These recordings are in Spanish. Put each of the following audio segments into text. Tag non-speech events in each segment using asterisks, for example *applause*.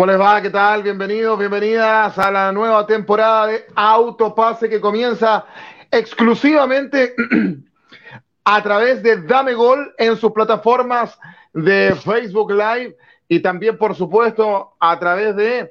¿Cómo les va? ¿Qué tal? Bienvenidos, bienvenidas a la nueva temporada de Autopase que comienza exclusivamente *clears throat* a través de Dame Gol en sus plataformas de Facebook Live y también, por supuesto, a través de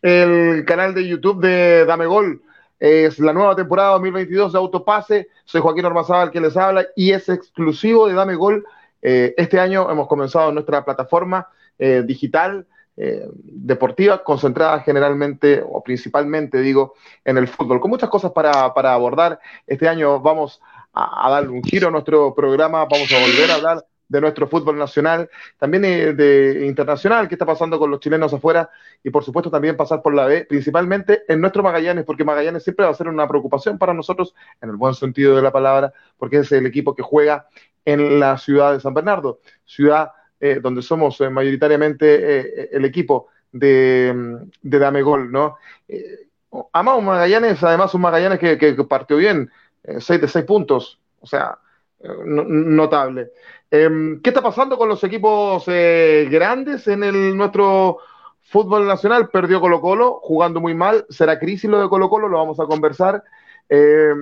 el canal de YouTube de Dame Gol. Es la nueva temporada 2022 de Autopase. Soy Joaquín Ormazábal quien les habla y es exclusivo de Dame Gol. Eh, este año hemos comenzado nuestra plataforma eh, digital eh, deportiva concentrada generalmente o principalmente, digo, en el fútbol, con muchas cosas para, para abordar. Este año vamos a, a darle un giro a nuestro programa, vamos a volver a hablar de nuestro fútbol nacional, también eh, de internacional, qué está pasando con los chilenos afuera y por supuesto también pasar por la B, principalmente en nuestro Magallanes, porque Magallanes siempre va a ser una preocupación para nosotros, en el buen sentido de la palabra, porque es el equipo que juega en la ciudad de San Bernardo, ciudad eh, donde somos eh, mayoritariamente eh, el equipo de, mm, de Dame Gol, ¿no? Amamos Magallanes, además un Magallanes que, que, partió bien, 6 de 6 puntos, o sea, notable. Eh, ¿Qué está pasando con los equipos grandes en el, nuestro fútbol nacional? Perdió Colo Colo, jugando muy mal. ¿Será crisis lo de Colo Colo? Lo vamos a conversar. Eh,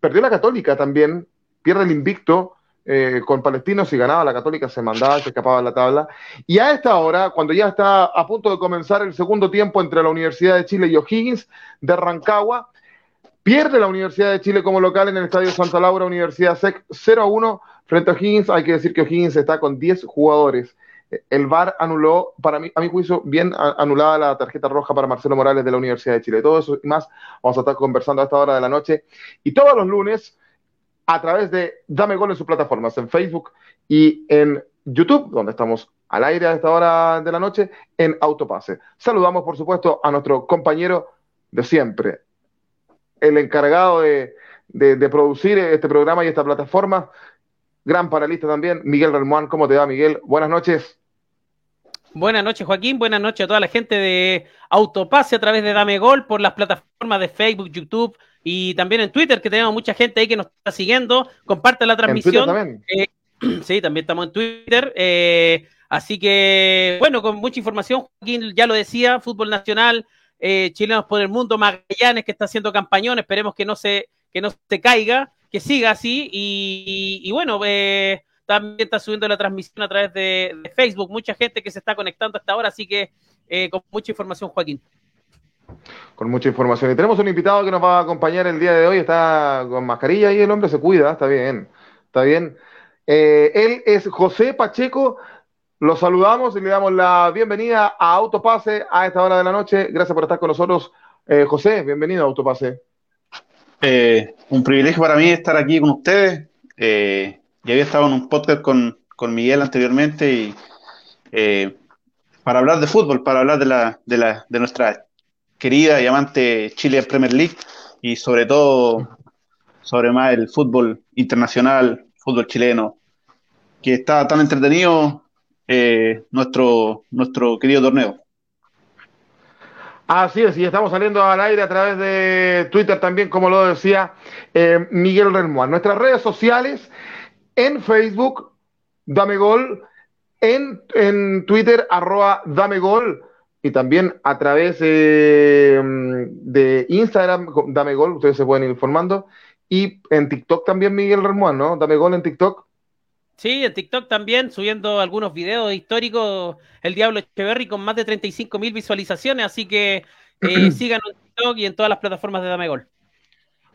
perdió la Católica también, pierde el invicto. Eh, con Palestino, si ganaba la Católica se mandaba, se escapaba de la tabla. Y a esta hora, cuando ya está a punto de comenzar el segundo tiempo entre la Universidad de Chile y O'Higgins de Rancagua, pierde la Universidad de Chile como local en el Estadio Santa Laura, Universidad SEC 0 a 1 Frente a O'Higgins, hay que decir que O'Higgins está con 10 jugadores. El VAR anuló, para mí, a mi juicio, bien anulada la tarjeta roja para Marcelo Morales de la Universidad de Chile. Todo eso y más vamos a estar conversando a esta hora de la noche. Y todos los lunes, a través de Dame Gol en sus plataformas, en Facebook y en YouTube, donde estamos al aire a esta hora de la noche, en Autopase. Saludamos, por supuesto, a nuestro compañero de siempre, el encargado de, producir este programa y esta plataforma, gran panelista también, Miguel Relmuán. ¿Cómo te va, Miguel? Buenas noches. Buenas noches, Joaquín. Buenas noches a toda la gente de Autopase a través de Dame Gol por las plataformas de Facebook, YouTube y también en Twitter, que tenemos mucha gente ahí que nos está siguiendo. Comparte la transmisión. también? Eh, *clears throat* sí, también estamos en Twitter. Eh, así que, bueno, con mucha información, Joaquín ya lo decía, fútbol nacional, eh, chilenos por el mundo, Magallanes que está haciendo campañón, esperemos que no se, que no se caiga que siga así y, y bueno, eh, también está subiendo la transmisión a través de, de, Facebook, mucha gente que se está conectando hasta ahora, así que eh, con mucha información, Joaquín. Con mucha información. Y tenemos un invitado que nos va a acompañar el día de hoy, está con mascarilla y el hombre se cuida, está bien, está bien. Eh, él es José Pacheco, lo saludamos y le damos la bienvenida a Autopase a esta hora de la noche. Gracias por estar con nosotros. Eh, José, bienvenido a Autopase. Eh, un privilegio para mí estar aquí con ustedes. Ya había estado en un podcast con, con Miguel anteriormente y para hablar de fútbol, para hablar de, la, de, la, de nuestra querida y amante Chile Premier League y sobre todo sobre más el fútbol internacional, fútbol chileno, que está tan entretenido eh, nuestro, nuestro querido torneo. Así es, y estamos saliendo al aire a través de Twitter también, como lo decía eh, Miguel Relmuán. Nuestras redes sociales, en Facebook, Dame Gol, en, en Twitter, arroba Dame Gol, y también a través eh, de Instagram, Dame Gol, ustedes se pueden ir informando, y en TikTok también Miguel Relmuán, ¿no? Dame Gol en TikTok. Sí, en TikTok también, subiendo algunos videos históricos, el Diablo Echeverry con más de 35 mil visualizaciones, así que eh, *clears throat* síganos en TikTok y en todas las plataformas de Dame Gol.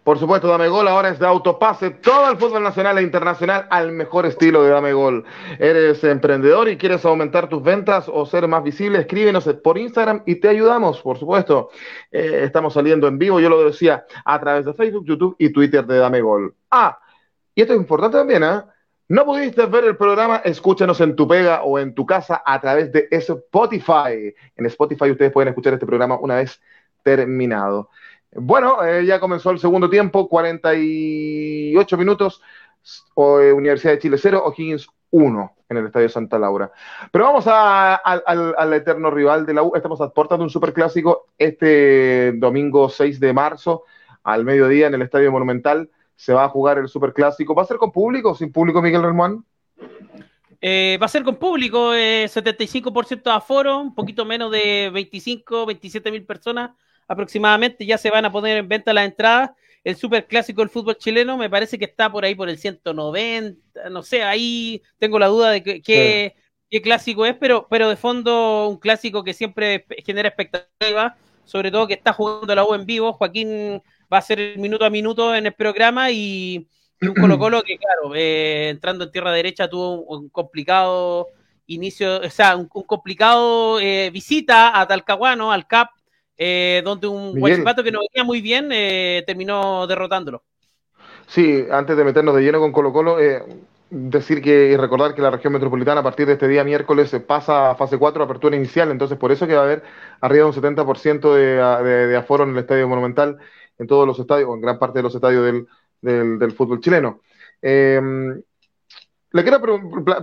Por supuesto, Dame Gol ahora es de autopase, todo el fútbol nacional e internacional al mejor estilo de Dame Gol. Eres emprendedor y quieres aumentar tus ventas o ser más visible, escríbenos por Instagram y te ayudamos, por supuesto. Eh, estamos saliendo en vivo, yo lo decía, a través de Facebook, YouTube y Twitter de Dame Gol. Ah, y esto es importante también, ¿eh? ¿No pudiste ver el programa? Escúchanos en tu pega o en tu casa a través de Spotify. En Spotify ustedes pueden escuchar este programa una vez terminado. Bueno, eh, ya comenzó el segundo tiempo, 48 minutos, o, eh, Universidad de Chile 0, O'Higgins 1 en el Estadio Santa Laura. Pero vamos a, a, al, eterno rival de la U. Estamos aportando un superclásico este domingo 6 de marzo al mediodía en el Estadio Monumental se va a jugar el Superclásico. ¿Va a ser con público o sin público, Miguel Relmuán? Eh, va a ser con público, 75% de aforo, un poquito menos de 25, 27 mil personas aproximadamente. Ya se van a poner en venta las entradas. El super clásico del fútbol chileno me parece que está por ahí por el 190, no sé, ahí tengo la duda de qué clásico es, pero, pero de fondo un clásico que siempre genera expectativa, sobre todo que está jugando la U en vivo. Joaquín va a ser minuto a minuto en el programa y un *clears throat* Colo Colo que, claro, eh, entrando en tierra derecha tuvo un, complicado inicio, o sea, un, complicado eh, visita a Talcahuano, al CAP, eh, donde un Guachipato que no venía muy bien terminó derrotándolo. Sí, antes de meternos de lleno con Colo Colo, decir que y recordar que la región metropolitana a partir de este día miércoles pasa a fase 4, apertura inicial, entonces por eso que va a haber arriba de un 70% de, de aforo en el Estadio Monumental, en todos los estadios, o en gran parte de los estadios del, del, fútbol chileno. Em, le quiero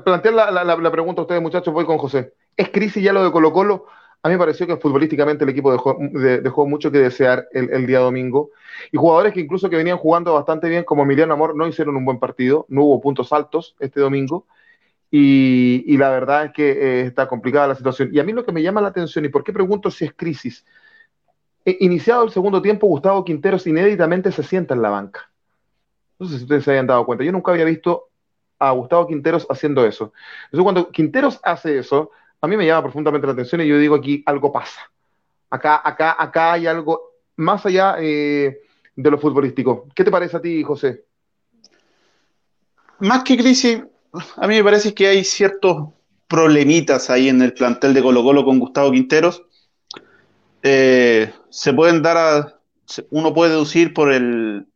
plantear la, pregunta a ustedes, muchachos, voy con José. ¿Es crisis ya lo de Colo Colo? A mí me pareció que futbolísticamente el equipo dejó, dejó mucho que desear el, día domingo. Y jugadores que incluso que venían jugando bastante bien, como Emiliano Amor, no hicieron un buen partido. No hubo puntos altos este domingo. Y, la verdad es que eh, está complicada la situación. Y a mí lo que me llama la atención, y por qué pregunto si es crisis, eh, iniciado el segundo tiempo, Gustavo Quinteros inéditamente se sienta en la banca. No sé si ustedes se hayan dado cuenta. Yo nunca había visto a Gustavo Quinteros haciendo eso. Entonces, cuando Quinteros hace eso, a mí me llama profundamente la atención y yo digo aquí algo pasa. Acá, acá, acá hay algo más allá eh, de lo futbolístico. ¿Qué te parece a ti, José? Más que crisis, a mí me parece que hay ciertos problemitas ahí en el plantel de Colo Colo con Gustavo Quinteros. Eh, se pueden dar a, uno puede deducir por el,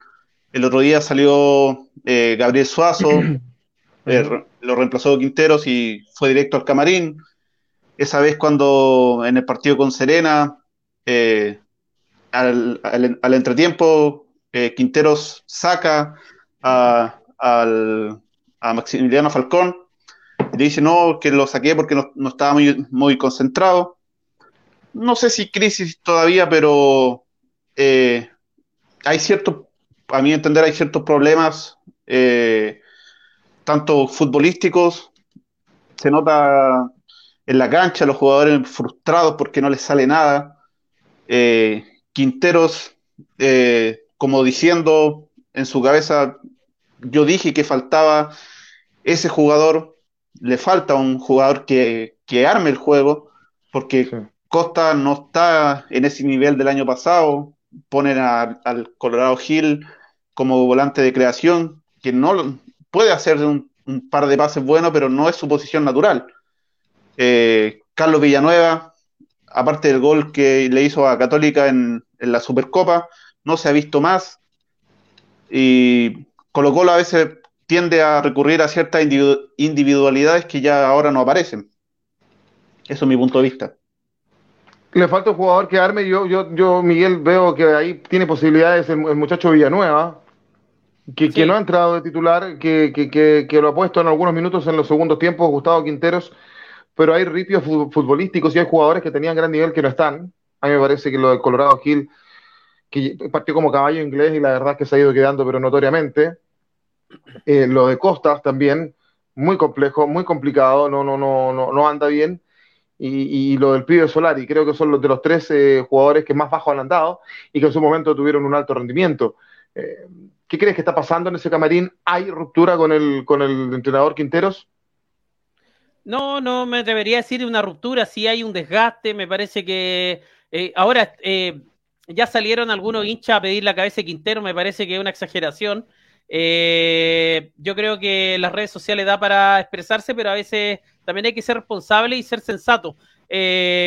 el otro día salió eh, Gabriel Suazo, *clears throat* eh, lo reemplazó Quinteros y fue directo al camarín. Esa vez cuando en el partido con Serena, eh, al, entretiempo, Quinteros saca a, Maximiliano Falcón y dice no, que lo saqué porque no, estaba muy, muy concentrado. No sé si crisis todavía, pero hay cierto a mi entender hay ciertos problemas, eh, tanto futbolísticos, se nota en la cancha los jugadores frustrados porque no les sale nada, eh, Quinteros eh, como diciendo en su cabeza, yo dije que faltaba ese jugador, le falta un jugador que, arme el juego, porque Costa no está en ese nivel del año pasado, ponen al Colorado Hill como volante de creación, que no puede hacer un, par de pases buenos, pero no es su posición natural. Eh, Carlos Villanueva, aparte del gol que le hizo a Católica en, la Supercopa, no se ha visto más. Y Colo Colo a veces tiende a recurrir a ciertas individualidades que ya ahora no aparecen. Eso es mi punto de vista. Le falta un jugador que arme. Yo, yo, yo Miguel, veo que ahí tiene posibilidades el muchacho Villanueva que, no ha entrado de titular, que, que, lo ha puesto en algunos minutos en los segundos tiempos, Gustavo Quinteros, pero hay ripios futbolísticos y hay jugadores que tenían gran nivel que no están. A mí me parece que lo del Colorado Gil, que partió como caballo inglés y la verdad es que se ha ido quedando, pero notoriamente. Eh, lo de Costas también, muy complejo, muy complicado, no, no, no, no, no anda bien. Y, lo del pibe Solari, creo que son los de los tres eh, jugadores que más bajo han andado y que en su momento tuvieron un alto rendimiento. Eh, ¿Qué crees que está pasando en ese camarín? ¿Hay ruptura con el, con el entrenador Quinteros? No, no me debería decir una ruptura, sí hay un desgaste, me parece que eh, ahora eh, ya salieron algunos hinchas a pedir la cabeza de Quintero, me parece que es una exageración. Eh, yo creo que las redes sociales da para expresarse, pero a veces también hay que ser responsable y ser sensato.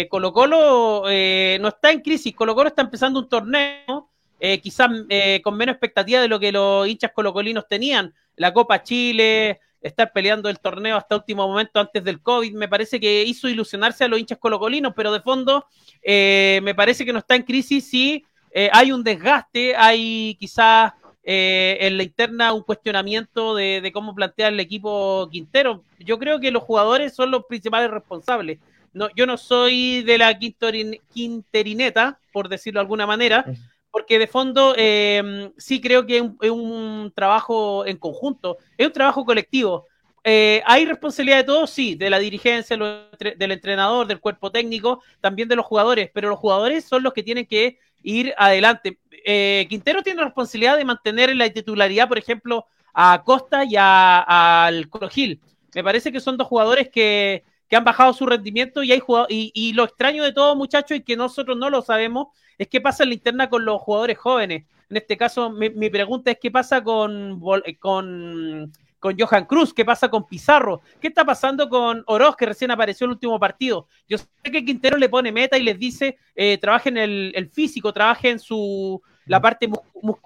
Colo Colo no está en crisis, Colo Colo está empezando un torneo eh, quizás eh, con menos expectativa de lo que los hinchas colocolinos tenían. La Copa Chile, estar peleando el torneo hasta último momento antes del COVID, me parece que hizo ilusionarse a los hinchas colocolinos, pero de fondo eh, me parece que no está en crisis si hay un desgaste, hay quizás en la interna un cuestionamiento de, cómo plantea el equipo Quintero. Yo creo que los jugadores son los principales responsables. No, yo no soy de la quinterineta, por decirlo de alguna manera, porque de fondo eh, sí creo que es un, trabajo en conjunto, es un trabajo colectivo. eh, ¿hay responsabilidad de todos? Sí, de la dirigencia, del entrenador, del cuerpo técnico, también de los jugadores, pero los jugadores son los que tienen que ir adelante. Eh, Quintero tiene la responsabilidad de mantener la titularidad, por ejemplo, a Costa y al Colo Gil. Me parece que son dos jugadores que, han bajado su rendimiento y hay y, y, lo extraño de todo, muchachos, y que nosotros no lo sabemos, es qué pasa en la interna con los jugadores jóvenes. En este caso, mi, mi pregunta es qué pasa con, con con Johan Cruz, qué pasa con Pizarro, qué está pasando con Oroz, que recién apareció en el último partido. Yo sé que Quintero le pone meta y les dice, eh, trabajen el, el físico, trabajen su, la parte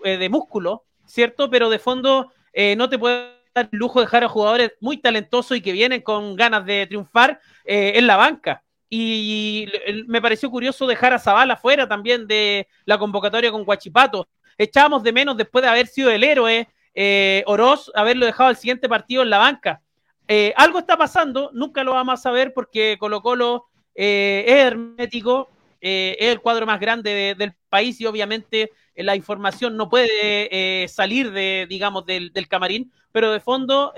eh, de músculo, ¿cierto? Pero de fondo eh, no te puede el lujo de dejar a jugadores muy talentosos y que vienen con ganas de triunfar eh, en la banca. Y, me pareció curioso dejar a Zavala fuera también de la convocatoria con Guachipato. Echábamos de menos después de haber sido el héroe eh, Oroz haberlo dejado al siguiente partido en la banca. Eh, algo está pasando, nunca lo vamos a saber porque Colo Colo es hermético, es el cuadro más grande del país y obviamente la información no puede salir de, digamos, del, camarín, pero de fondo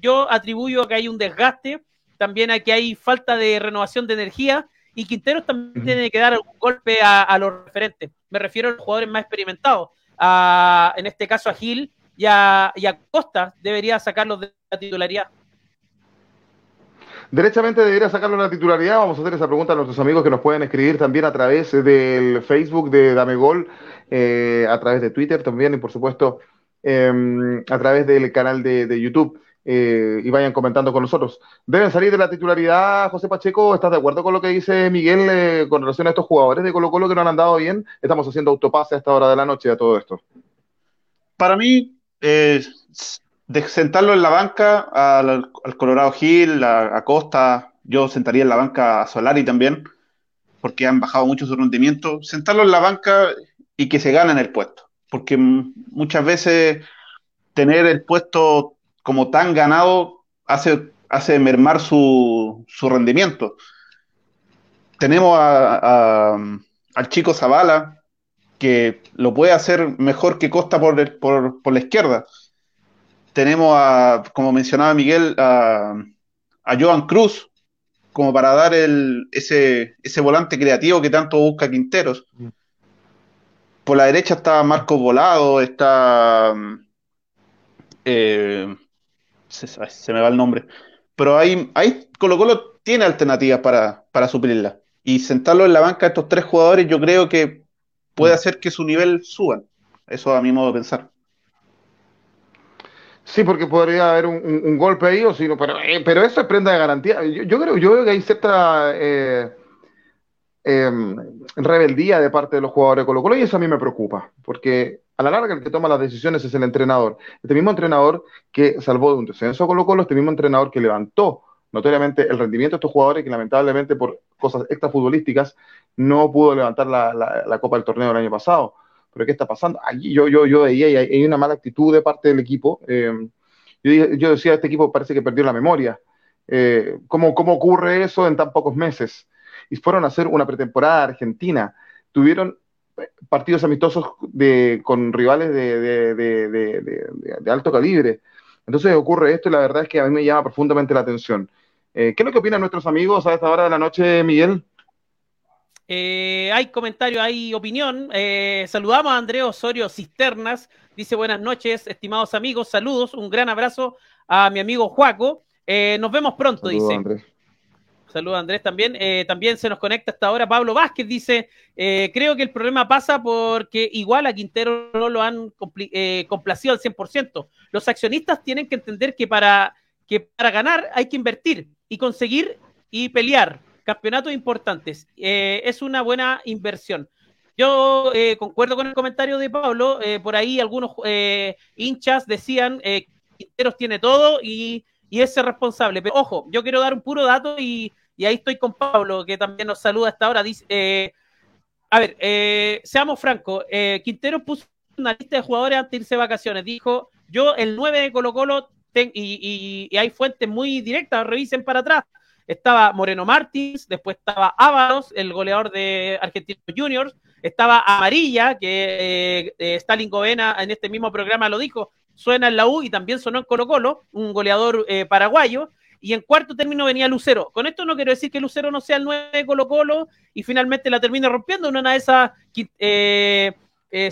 yo atribuyo a que hay un desgaste, también a que hay falta de renovación de energía y Quinteros también tiene que dar un golpe a, los referentes. Me refiero a los jugadores más experimentados, en este caso a Gil y a, Costa debería sacarlo de la titularidad. Derechamente debería sacarlo de la titularidad. Vamos a hacer esa pregunta a nuestros amigos que nos pueden escribir también a través del Facebook de Dame Gol, eh, a través de Twitter también y por supuesto em, a través del canal de, YouTube. Eh, y vayan comentando con nosotros. ¿Deben salir de la titularidad, José Pacheco? ¿Estás de acuerdo con lo que dice Miguel eh, con relación a estos jugadores de Colo Colo que no han andado bien? Estamos haciendo autopase a esta hora de la noche a todo esto. Para mí, de sentarlo en la banca al, Colorado Hill, a, Costa, yo sentaría en la banca a Solari también, porque han bajado mucho su rendimiento. Sentarlo en la banca y que se ganen el puesto, porque muchas veces tener el puesto como tan ganado hace, hace mermar su, su rendimiento. Tenemos al chico Zavala, que lo puede hacer mejor que Costa por, por, la izquierda. Tenemos a, como mencionaba Miguel, a, a Joan Cruz, como para dar el, ese, ese volante creativo que tanto busca Quinteros. Por la derecha está Marcos Volado, está. Eh, se, me va el nombre. Pero ahí, ahí Colo Colo tiene alternativas para, para suplirla. Y sentarlo en la banca a estos tres jugadores, yo creo que puede mm. hacer que su nivel suba. Eso a mi modo de pensar. Sí, porque podría haber un, golpe ahí, o si pero, eh, pero eso es prenda de garantía. Yo, creo, yo que hay cierta eh, em, rebeldía de parte de los jugadores de Colo Colo y eso a mí me preocupa, porque a la larga el que toma las decisiones es el entrenador. Este mismo entrenador que salvó de un descenso a Colo Colo, este mismo entrenador que levantó notoriamente el rendimiento de estos jugadores que lamentablemente por cosas extrafutbolísticas no pudo levantar la, Copa del Torneo del año pasado. Pero ¿qué está pasando? Allí yo, yo, yo veía y hay, una mala actitud de parte del equipo. Eh, yo, yo, decía, este equipo parece que perdió la memoria. Eh, ¿cómo, ¿Cómo ocurre eso en tan pocos meses? Y fueron a hacer una pretemporada argentina. Tuvieron eh, partidos amistosos de, con rivales de, de, alto calibre. Entonces ocurre esto y la verdad es que a mí me llama profundamente la atención. ¿Qué es lo que opinan nuestros amigos a esta hora de la noche, Miguel? Eh, hay comentario, hay opinión. Eh, saludamos a Andrés Osorio Cisternas. Dice buenas noches, estimados amigos. Saludos, un gran abrazo a mi amigo Juaco. Eh, nos vemos pronto, dice. Andrés. Saludos Andrés también. también se nos conecta hasta ahora Pablo Vázquez. Dice, creo que el problema pasa porque igual a Quintero no lo han complacido al 100%. Los accionistas tienen que entender que para, que para ganar hay que invertir y conseguir y pelear campeonatos importantes. Eh, es una buena inversión. Yo eh, concuerdo con el comentario de Pablo. Eh, por ahí algunos hinchas decían que Quinteros tiene todo y, y, es responsable. Pero ojo, yo quiero dar un puro dato y, ahí estoy con Pablo, que también nos saluda hasta ahora. Dice, a ver, seamos francos. Quinteros puso una lista de jugadores antes de irse de vacaciones. Dijo, yo el 9 de Colo Colo, y, y hay fuentes muy directas, revisen para atrás estaba Moreno Martins, después estaba Ávaros, el goleador de Argentinos Juniors, estaba Amarilla, que eh, eh, Stalin Govena en este mismo programa lo dijo, suena en la U y también sonó en Colo Colo, un goleador eh, paraguayo. Y en cuarto término venía Lucero. Con esto no quiero decir que Lucero no sea el 9 de Colo Colo y finalmente la termine rompiendo. En una de esas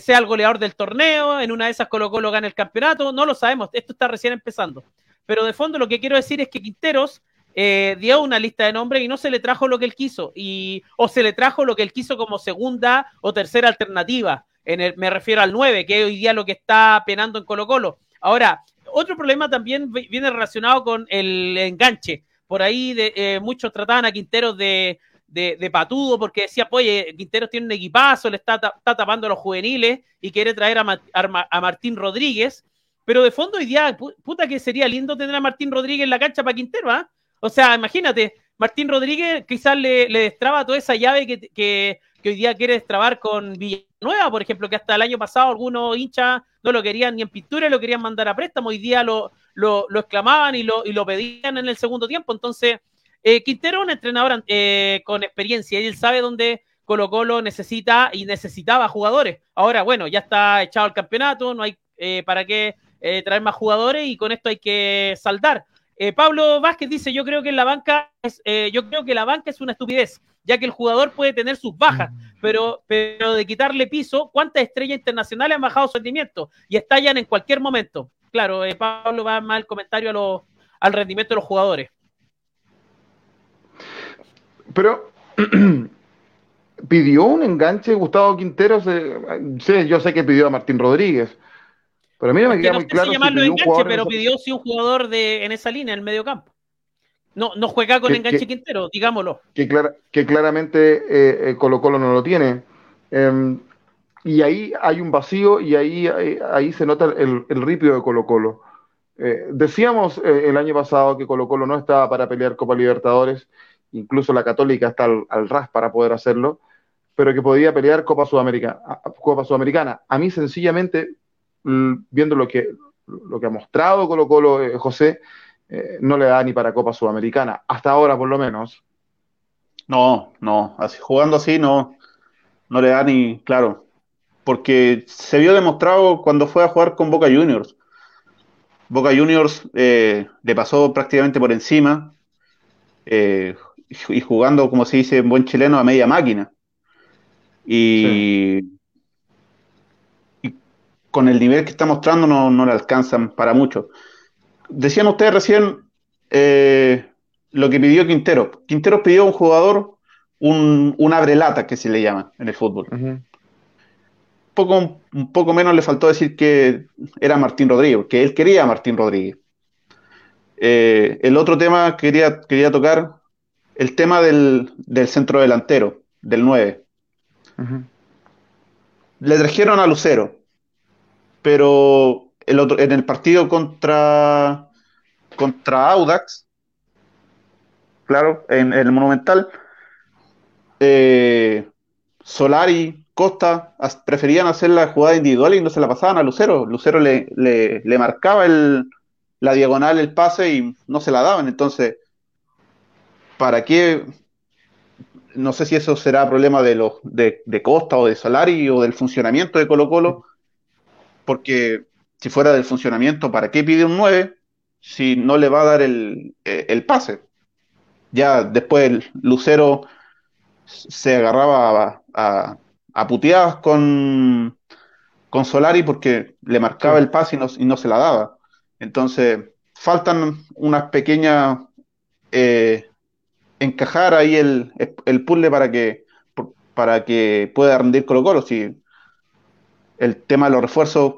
sea el goleador del torneo, en una de esas Colo Colo gana el campeonato. No lo sabemos, esto está recién empezando. Pero de fondo lo que quiero decir es que Quinteros eh, dio una lista de nombres y no se le trajo lo que él quiso, y, o se le trajo lo que él quiso como segunda o tercera alternativa. En el, me refiero al 9, que hoy día lo que está penando en Colo Colo. Ahora, otro problema también viene relacionado con el enganche. Por ahí de, eh, muchos trataban a Quinteros de, de, patudo porque decía, oye, Quinteros tiene un equipazo, le está, está tapando a los juveniles y quiere traer a, Martín Rodríguez. Pero de fondo hoy día, puta que sería lindo tener a Martín Rodríguez en la cancha para Quintero, ¿ah? O sea, imagínate, Martín Rodríguez quizás le, destraba toda esa llave que, hoy día quiere destrabar con Villanueva, por ejemplo, que hasta el año pasado algunos hinchas no lo querían ni en pintura, lo querían mandar a préstamo, hoy día lo, lo, exclamaban y lo, y lo pedían en el segundo tiempo. Entonces, eh, Quintero es un entrenador eh, con experiencia y él sabe dónde Colo Colo necesita y necesitaba jugadores. Ahora, bueno, ya está echado el campeonato, no hay eh, para qué traer más jugadores y con esto hay que saldar. Eh, Pablo Vázquez dice, yo creo que la banca es, eh, yo creo que la banca es una estupidez, ya que el jugador puede tener sus bajas, mm. pero, pero de quitarle piso, ¿cuántas estrellas internacionales han bajado su rendimiento? Y estallan en cualquier momento. Claro, eh, Pablo va más el comentario al rendimiento de los jugadores. Pero *clears throat* pidió un enganche Gustavo Quintero, yo sé que pidió a Martín Rodríguez, pero a mí no me queda muy claro. Si enganche, pero pidió si un jugador de, en esa línea, en el medio campo. No, no juega con enganche Quintero, digámoslo. Que, que claramente eh, eh, Colo Colo no lo tiene. Em, y ahí hay un vacío y ahí, ahí, se nota el, el, ripio de Colo Colo. Eh, decíamos el año pasado que Colo Colo no estaba para pelear Copa Libertadores, incluso la Católica está al, al ras para poder hacerlo, pero que podía pelear Copa Sudamericana. Copa Sudamericana. A mí sencillamente viendo lo que, lo que ha mostrado Colo Colo eh, José, eh, no le da ni para Copa Sudamericana, hasta ahora por lo menos. No, no, así, jugando así no, no le da ni, claro, porque se vio demostrado cuando fue a jugar con Boca Juniors. Boca Juniors eh, le pasó prácticamente por encima y jugando, como se dice en buen chileno, a media máquina. Y con el nivel que está mostrando no, no le alcanzan para mucho. Decían ustedes recién eh, lo que pidió Quintero. Quintero pidió un jugador, un, un abrelata que se le llama en el fútbol. poco, un poco menos le faltó decir que era Martín Rodríguez, que él quería a Martín Rodríguez. Eh, el otro tema que quería, quería tocar, el tema del, del centro delantero, del 9. Le trajeron a Lucero pero en el partido contra, contra Audax, claro, en, el Monumental, eh, Solari, Costa preferían hacer la jugada individual y no se la pasaban a Lucero. Lucero le, le, marcaba la diagonal, el pase y no se la daban. Entonces, ¿para qué? No sé si eso será problema de, los, de Costa o de Solari o del funcionamiento de Colo Colo porque si fuera del funcionamiento, ¿para qué pide un 9 si no le va a dar el, eh, pase? Ya después Lucero se agarraba a, a, puteadas con, con Solari porque le marcaba el pase y no, se la daba. Entonces, faltan unas pequeñas eh, encajar ahí el, el puzzle para que para que pueda rendir Colo Colo. Si el tema de los refuerzos,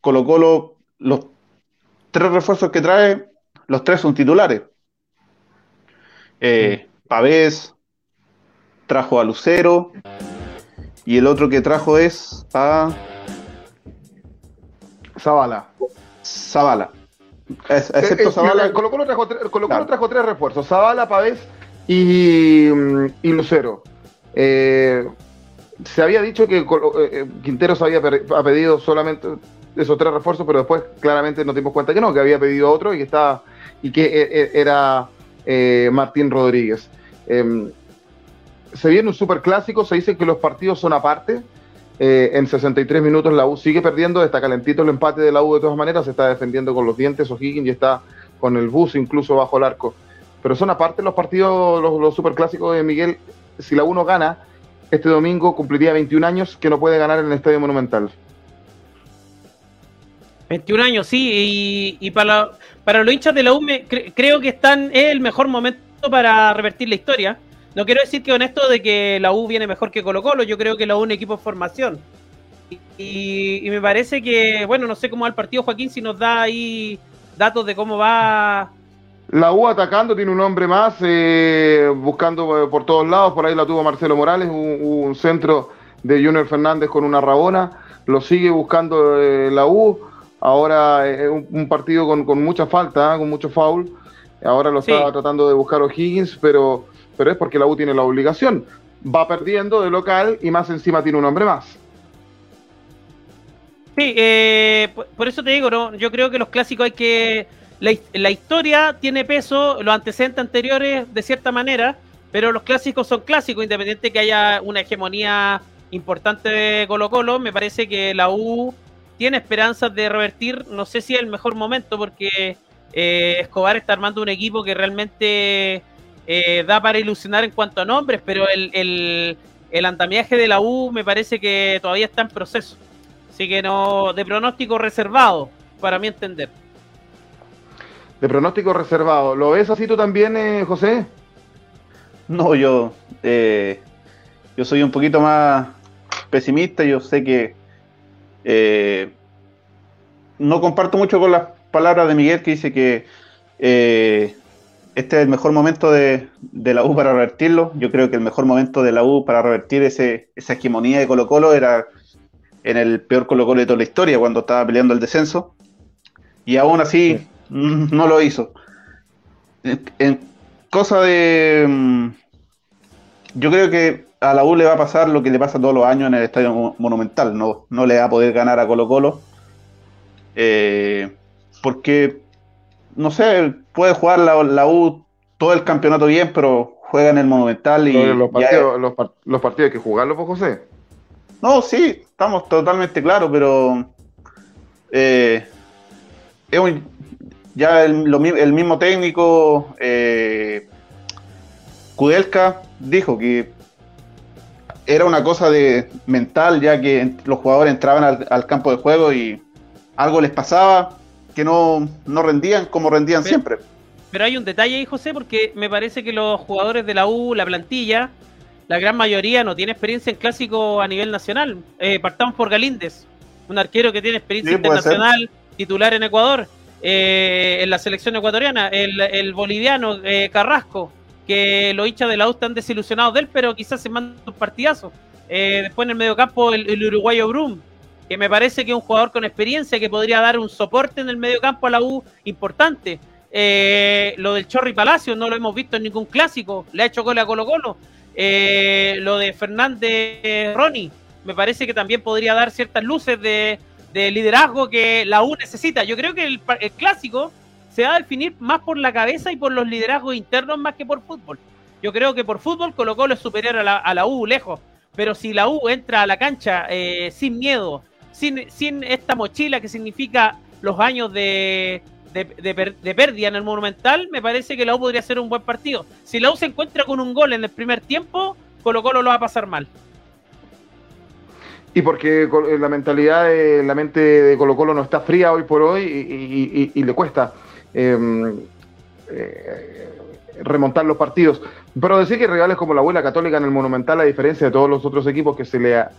Colo Colo, los tres refuerzos que trae, los tres son titulares. Eh, Pavés trajo a Lucero y el otro que trajo es a Zavala. Zavala. excepto eh, Zavala. Colo Colo trajo, trajo, tres refuerzos: Zavala, Pavés y, y Lucero. Eh, se había dicho que eh, eh, Quinteros había pedido solamente esos tres refuerzos, pero después claramente nos dimos cuenta que no, que había pedido otro y que estaba y que eh, era Martín Rodríguez. Em, se viene un super clásico, se dice que los partidos son aparte. Eh, en 63 minutos la U sigue perdiendo, está calentito el empate de la U de todas maneras, se está defendiendo con los dientes O'Higgins y está con el bus incluso bajo el arco. Pero son aparte los partidos, los, los superclásicos de Miguel, si la U no gana, este domingo cumpliría 21 años que no puede ganar en el Estadio Monumental. 21 años, sí, y, para, para los hinchas de la U creo que están es el mejor momento para revertir la historia. No quiero decir que con esto de que la U viene mejor que Colo Colo, yo creo que la U es un equipo de formación. Y, me parece que, bueno, no sé cómo va el partido Joaquín, si nos da ahí datos de cómo va. La U atacando, tiene un hombre más, eh, buscando eh, por todos lados, por ahí la tuvo Marcelo Morales, un, centro de Junior Fernández con una rabona, lo sigue buscando eh, la U, ahora es un, partido con, mucha falta, con mucho foul, ahora lo estaba tratando de buscar O'Higgins, pero pero es porque la U tiene la obligación. Va perdiendo de local y más encima tiene un hombre más. Sí, eh, por eso te digo, ¿no? yo creo que los clásicos hay que... La, historia tiene peso, los antecedentes anteriores de cierta manera, pero los clásicos son clásicos, independiente que haya una hegemonía importante de Colo Colo, me parece que la U tiene esperanzas de revertir, no sé si es el mejor momento, porque eh, Escobar está armando un equipo que realmente eh, da para ilusionar en cuanto a nombres, pero el, andamiaje de la U me parece que todavía está en proceso. Así que no, de pronóstico reservado, para mi entender. De pronóstico reservado. ¿Lo ves así tú también, eh, José? No, yo, eh, yo soy un poquito más pesimista. Yo sé que no comparto mucho con las palabras de Miguel que dice que este es el mejor momento de, la U para revertirlo. Yo creo que el mejor momento de la U para revertir ese, esa hegemonía de Colo Colo era en el peor Colo Colo de toda la historia, cuando estaba peleando el descenso. Y aún así no lo hizo. En, cosa de... Mm, yo creo que a la U le va a pasar lo que le pasa todos los años en el Estadio Monumental. No, no le va a poder ganar a Colo Colo. Eh, porque no sé, puede jugar la, U todo el campeonato bien, pero juega en el Monumental y... Los partidos, los, partidos hay que jugarlos, pues, José. No, sí, estamos totalmente claros, pero... Eh, ya el, mismo técnico, eh, Kudelka, dijo que era una cosa de mental, ya que los jugadores entraban al, al campo de juego y algo les pasaba, que no, rendían como rendían siempre. Pero hay un detalle ahí, José, porque me parece que los jugadores de la U, la plantilla, la gran mayoría no tiene experiencia en clásico a nivel nacional. Eh, partamos por Galíndez, un arquero que tiene experiencia internacional, titular en Ecuador, eh, en la selección ecuatoriana, el, boliviano eh, Carrasco, que los hinchas de la U están desilusionados de él, pero quizás se manda un partidazo. después en el mediocampo el, el uruguayo Brum, que me parece que es un jugador con experiencia que podría dar un soporte en el medio campo a la U importante. Eh, lo del Chorri Palacio no lo hemos visto en ningún clásico, le ha hecho gol a Colo Colo. Eh, lo de Fernández Ronnie, me parece que también podría dar ciertas luces de, liderazgo que la U necesita. Yo creo que el, clásico se va a definir más por la cabeza y por los liderazgos internos más que por fútbol. Yo creo que por fútbol Colo Colo es superior a la, U lejos, pero si la U entra a la cancha eh, sin miedo, sin, esta mochila que significa los años de, de, pérdida en el Monumental, me parece que la U podría ser un buen partido. Si la U se encuentra con un gol en el primer tiempo, Colo Colo lo va a pasar mal. Y porque la mentalidad, de, la mente de Colo Colo no está fría hoy por hoy y, le cuesta em, eh, remontar los partidos. Pero decir que rivales como la Abuela Católica en el Monumental, a diferencia de todos los otros equipos que se le ha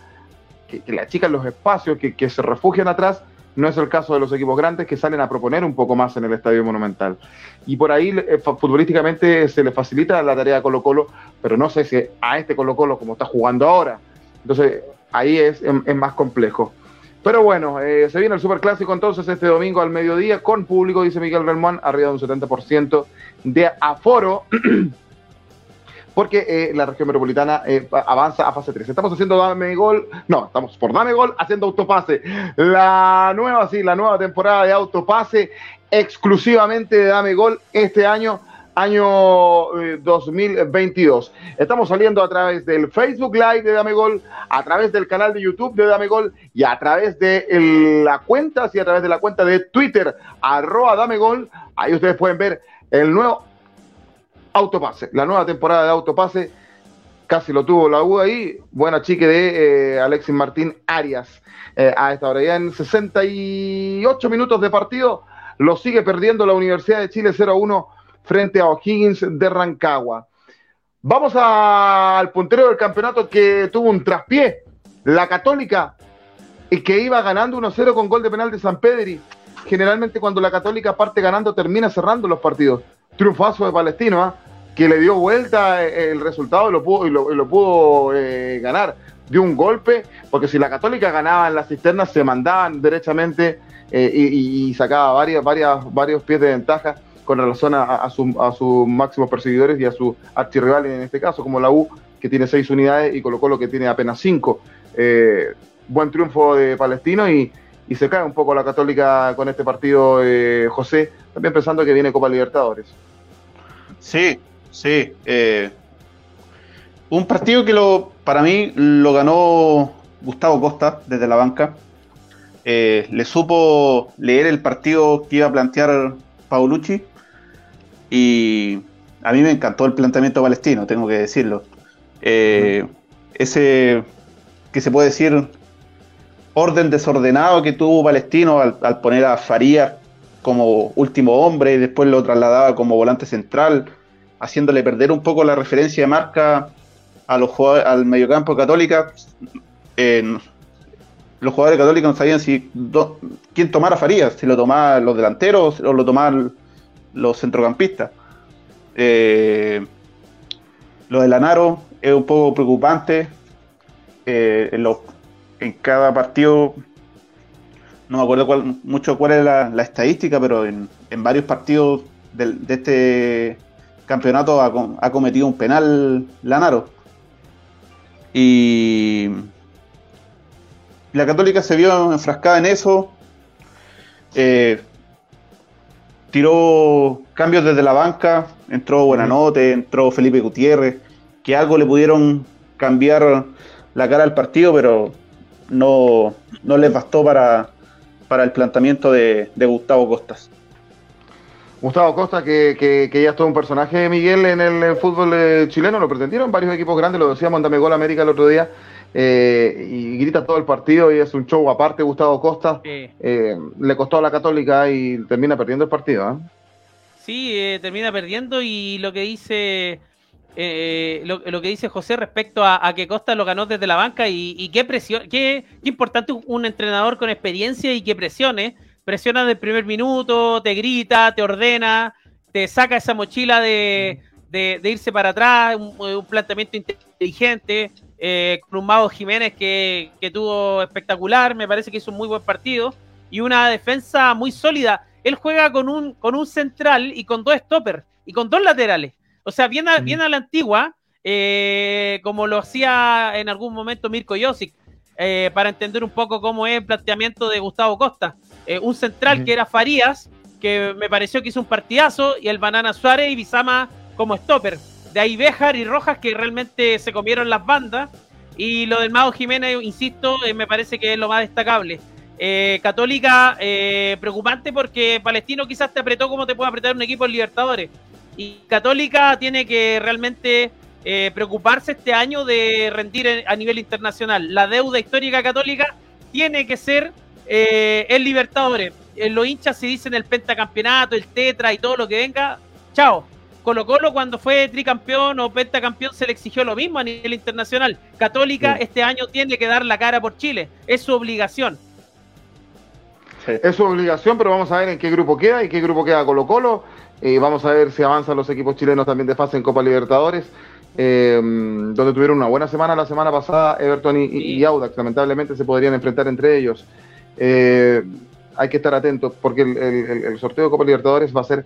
que, le achican los espacios, que, se refugian atrás. No es el caso de los equipos grandes que salen a proponer un poco más en el Estadio Monumental. Y por ahí eh, futbolísticamente se le facilita la tarea a Colo Colo, pero no sé si a este Colo Colo como está jugando ahora. Entonces ahí es, más complejo. Pero bueno, eh, se viene el Superclásico entonces este domingo al mediodía con público, dice Miguel Belmont, arriba de un 70% de aforo. *clears throat* porque eh, la región metropolitana eh, avanza a fase 3. Estamos haciendo Dame Gol, no, estamos por Dame Gol haciendo Autopase. La nueva, sí, la nueva temporada de Autopase exclusivamente de Dame Gol este año año 2022. Eh, Estamos saliendo a través del Facebook Live de Dame Gol, a través del canal de YouTube de Dame Gol y a través de la cuenta, sí, a través de la cuenta de Twitter, arroba Dame Gol. Ahí ustedes pueden ver el nuevo Autopase, la nueva temporada de Autopase. Casi lo tuvo la U ahí. Buena chique de eh, Alexis Martín Arias. Eh, a esta hora ya en 68 minutos de partido lo sigue perdiendo la Universidad de Chile 0-1 frente a O'Higgins de Rancagua. Vamos al puntero del campeonato que tuvo un traspié, la Católica, y que iba ganando 1-0 con gol de penal de San Pedri. Generalmente cuando la Católica parte ganando termina cerrando los partidos. Triunfazo de Palestino, ¿eh? que le dio vuelta el resultado y lo pudo, y lo, pudo eh, ganar. Dio un golpe, porque si la Católica ganaba en las cisternas se mandaban derechamente eh, y, sacaba varios pies de ventaja con relación a, a, su, a sus máximos perseguidores y a su archirrival en este caso, como la U, que tiene seis unidades, y Colo Colo, que tiene apenas cinco. Eh, buen triunfo de Palestino y, y, se cae un poco la Católica con este partido, eh, José, también pensando que viene Copa Libertadores. Sí, sí. Eh, un partido que lo, para mí lo ganó Gustavo Costa desde la banca. Le supo leer el partido que iba a plantear Paulucci y a mí me encantó el planteamiento palestino, tengo que decirlo. Eh, ese que se puede decir orden desordenado que tuvo Palestino al, poner a Farías como último hombre y después lo trasladaba como volante central, haciéndole perder un poco la referencia de marca a los jugadores, al mediocampo católica. Eh, los jugadores católicos no sabían si do, quién tomara Farías, si lo tomaban los delanteros o lo tomaban los centrocampistas. Eh, lo de Lanaro es un poco preocupante. Eh, en, cada partido, no me acuerdo mucho cuál es la, estadística, pero en, varios partidos de, este campeonato ha, ha, cometido un penal Lanaro. Y la Católica se vio enfrascada en eso. Eh, tiró cambios desde la banca, entró Buenanote, entró Felipe Gutiérrez, que algo le pudieron cambiar la cara al partido, pero no, no les bastó para, para el planteamiento de, de Gustavo Costas. Gustavo Costa, que, que, que, ya es todo un personaje, Miguel, en el, el fútbol chileno, lo pretendieron varios equipos grandes, lo decíamos en Dame Gol América el otro día, eh, y grita todo el partido y es un show aparte, Gustavo Costa. Sí. Eh, le costó a la Católica y termina perdiendo el partido. ¿eh? Sí, termina perdiendo y lo que dice eh, lo, lo, que dice José respecto a, a, que Costa lo ganó desde la banca y, y qué presión, qué, qué, importante un entrenador con experiencia y que presione, presiona desde el primer minuto, te grita, te ordena, te saca esa mochila de, de, de irse para atrás, un, un planteamiento inteligente, eh, con un Mago Jiménez que, que, tuvo espectacular, me parece que hizo un muy buen partido y una defensa muy sólida. Él juega con un, con un central y con dos stoppers y con dos laterales. O sea, bien a, bien a la antigua, eh, como lo hacía en algún momento Mirko Josic, eh, para entender un poco cómo es el planteamiento de Gustavo Costa. Eh, un central -huh. que era Farías, que me pareció que hizo un partidazo, y el Banana Suárez y Bizama como stopper. De ahí Béjar y Rojas que realmente se comieron las bandas. Y lo del Mago Jiménez, insisto, eh, me parece que es lo más destacable. Eh, Católica, eh, preocupante porque Palestino quizás te apretó como te puede apretar un equipo en Libertadores. Y Católica tiene que realmente preocuparse este año de rendir a nivel internacional. La deuda histórica católica tiene que ser el Libertadores. Los hinchas se dicen el pentacampeonato, el tetra y todo lo que venga. Chao. Colo Colo cuando fue tricampeón o pentacampeón se le exigió lo mismo a nivel internacional. Católica sí. este año tiene que dar la cara por Chile. Es su obligación. Sí. Es su obligación, pero vamos a ver en qué grupo queda y qué grupo queda Colo Colo. Eh, vamos a ver si avanzan los equipos chilenos también de fase en Copa Libertadores. Eh, donde tuvieron una buena semana la semana pasada Everton y, Audax. Lamentablemente se podrían enfrentar entre ellos. Eh, hay que estar atentos porque el, el, el, sorteo de Copa Libertadores va a ser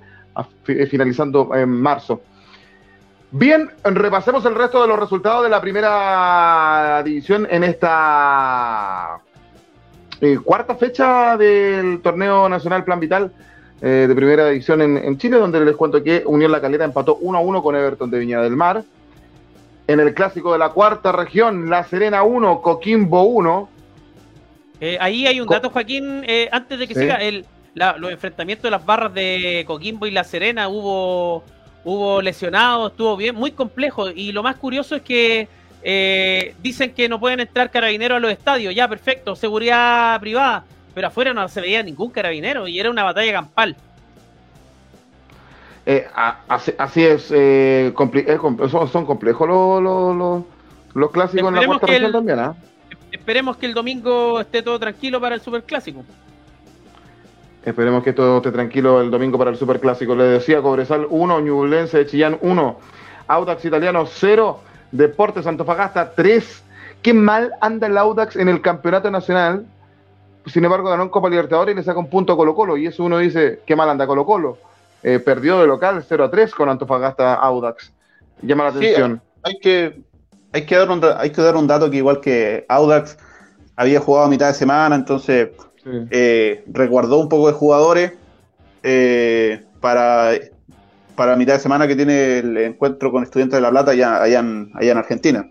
finalizando en marzo. Bien, repasemos el resto de los resultados de la primera división en esta eh, cuarta fecha del torneo nacional Plan Vital de primera división en, Chile, donde les cuento que Unión La Calera empató 1 a 1 con Everton de Viña del Mar. En el clásico de la cuarta región, La Serena 1, Coquimbo 1. ahí hay un dato, Joaquín, antes de que siga, el, los enfrentamientos de las barras de Coquimbo y La Serena, hubo, hubo lesionados, estuvo bien, muy complejo. Y lo más curioso es que eh, dicen que no pueden entrar carabineros a los estadios, ya perfecto, seguridad privada, pero afuera no se veía ningún carabinero y era una batalla campal. Eh, así, es, eh, son, complejos los, los, clásicos en la cuarta región también. ¿ah? Esperemos que el domingo esté todo tranquilo para el superclásico. Esperemos que todo esté tranquilo el domingo para el superclásico. Le decía Cobresal 1, Ñublense de Chillán 1, Audax Italiano 0. Deportes Antofagasta 3. Qué mal anda el Audax en el campeonato nacional. Sin embargo, ganó en Copa Libertadores y le saca un punto a Colo Colo. Y eso uno dice, qué mal anda Colo Colo. Eh, perdió de local 0 a 3 con Antofagasta Audax. Llama la atención. Hay que, hay, que dar un, hay que dar un dato que igual que Audax había jugado a mitad de semana, entonces eh, resguardó un poco de jugadores eh, para para mitad de semana que tiene el encuentro con Estudiantes de La Plata allá, allá, en, allá en Argentina.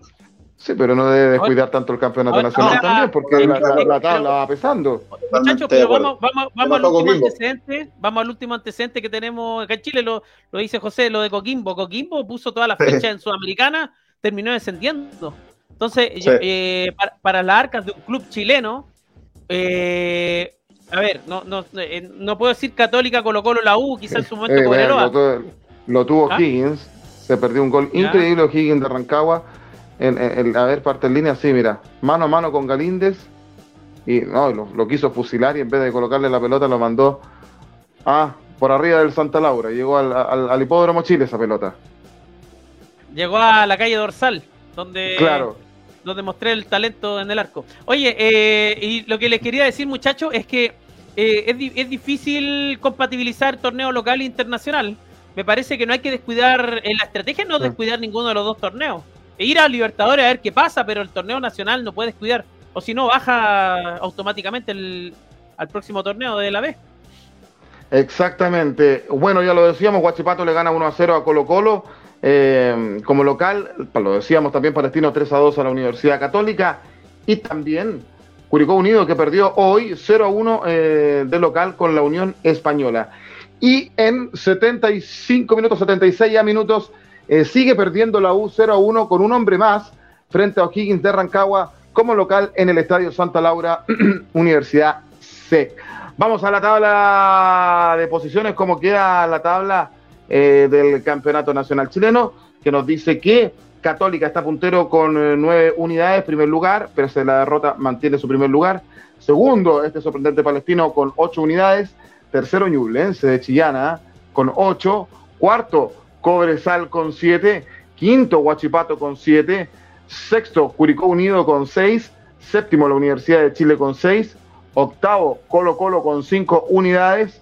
Sí, pero no debe descuidar tanto el campeonato nacional también, porque la, tabla va pesando. Muchachos, pero vamos, vamos, vamos al último antecedente, vamos al último antecedente que tenemos acá en Chile, lo, lo dice José, lo de Coquimbo. Coquimbo puso toda la fecha *laughs* en Sudamericana, terminó descendiendo. Entonces, eh, para, para, las arcas de un club chileno, eh, a ver, no, no, eh, no puedo decir Católica Colo Colo la U, quizás en su momento eh, lo, tuvo ¿Ah? Higgins, se perdió un gol increíble Higgins de Rancagua. En, a ver, parte en línea, sí, mira, mano a mano con Galíndez y no, lo, quiso fusilar y en vez de colocarle la pelota lo mandó a por arriba del Santa Laura. Llegó al, al hipódromo Chile esa pelota. Llegó a la calle dorsal, donde claro donde mostré el talento en el arco. Oye, eh, y lo que les quería decir, muchachos, es que eh, es, difícil compatibilizar torneo local e internacional. Me parece que no hay que descuidar, en la estrategia no descuidar ninguno de los dos torneos. E ir a Libertadores a ver qué pasa, pero el torneo nacional no puede descuidar. O si no, baja automáticamente el, al próximo torneo de la B. Exactamente. Bueno, ya lo decíamos, Guachipato le gana 1 a 0 a Colo Colo. Eh, como local, lo decíamos también Palestino 3 a 2 a la Universidad Católica y también Curicó Unido que perdió hoy 0 a 1 eh, de local con la Unión Española. Y en 75 minutos, 76 ya minutos, eh, sigue perdiendo la U 0 a 1 con un hombre más frente a O'Higgins de Rancagua como local en el Estadio Santa Laura, *clears throat* Universidad SEC. Vamos a la tabla de posiciones, como queda la tabla eh, del Campeonato Nacional Chileno, que nos dice que Católica está puntero con eh, nueve unidades, primer lugar, pero se la derrota mantiene su primer lugar. Segundo, este sorprendente palestino con ocho unidades. Tercero, Ñublense de Chillana con ocho. Cuarto, Cobresal con siete. Quinto, Huachipato con siete. Sexto, Curicó Unido con seis. Séptimo, la Universidad de Chile con seis. Octavo, Colo Colo con cinco unidades.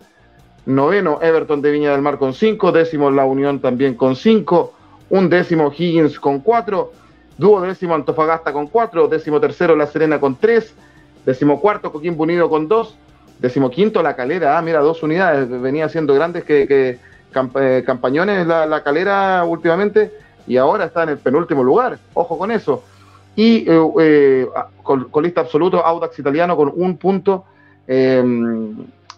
Noveno, Everton de Viña del Mar con 5. Décimo, La Unión también con 5. Un décimo, Higgins con 4. Dúo décimo, Antofagasta con 4. Décimo tercero, La Serena con 3. Décimo cuarto, Coquimbo Unido con 2. Décimo quinto, La Calera. Ah, mira, dos unidades. Venía siendo grandes que, que eh, campañones la, Calera últimamente. Y ahora está en el penúltimo lugar. Ojo con eso. Y eh, eh con, lista absoluto, Audax Italiano con un punto.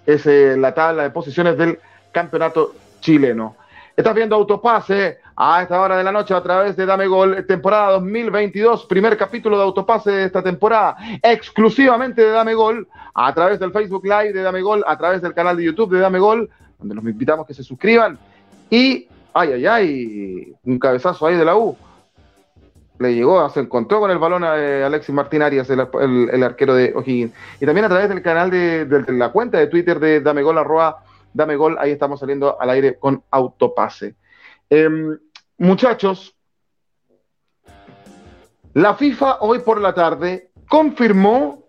Es eh, la tabla de posiciones del campeonato chileno. Estás viendo Autopase a esta hora de la noche a través de Dame Gol, temporada 2022, primer capítulo de Autopase de esta temporada, exclusivamente de Dame Gol, a través del Facebook Live de Dame Gol, a través del canal de YouTube de Dame Gol, donde los invitamos que se suscriban. Y, ay, ay, ay, un cabezazo ahí de la U le llegó, se encontró con el balón a eh, Alexis Martín Arias, el, arquero de O'Higgins. Y también a través del canal de, la cuenta de Twitter de Dame Gol, arroba Dame Gol, ahí estamos saliendo al aire con autopase. Em, muchachos, la FIFA hoy por la tarde confirmó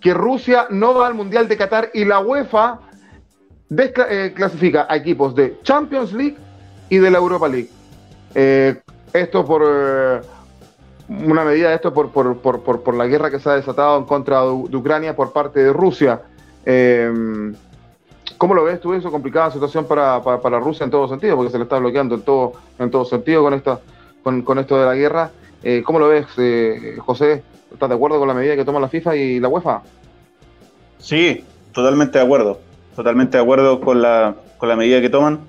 que Rusia no va al Mundial de Qatar y la UEFA eh, clasifica a equipos de Champions League y de la Europa League. Eh, esto por eh, una medida de esto por, por, por, por, la guerra que se ha desatado en contra de, Ucrania por parte de Rusia. Em, ¿Cómo lo ves tú eso? Complicada situación para, para, Rusia en todo sentido, porque se le está bloqueando en todo, en todo sentido con, esta, con, con esto de la guerra. Eh, ¿Cómo lo ves, eh, José? ¿Estás de acuerdo con la medida que toma la FIFA y la UEFA? Sí, totalmente de acuerdo. Totalmente de acuerdo con la, con la medida que toman.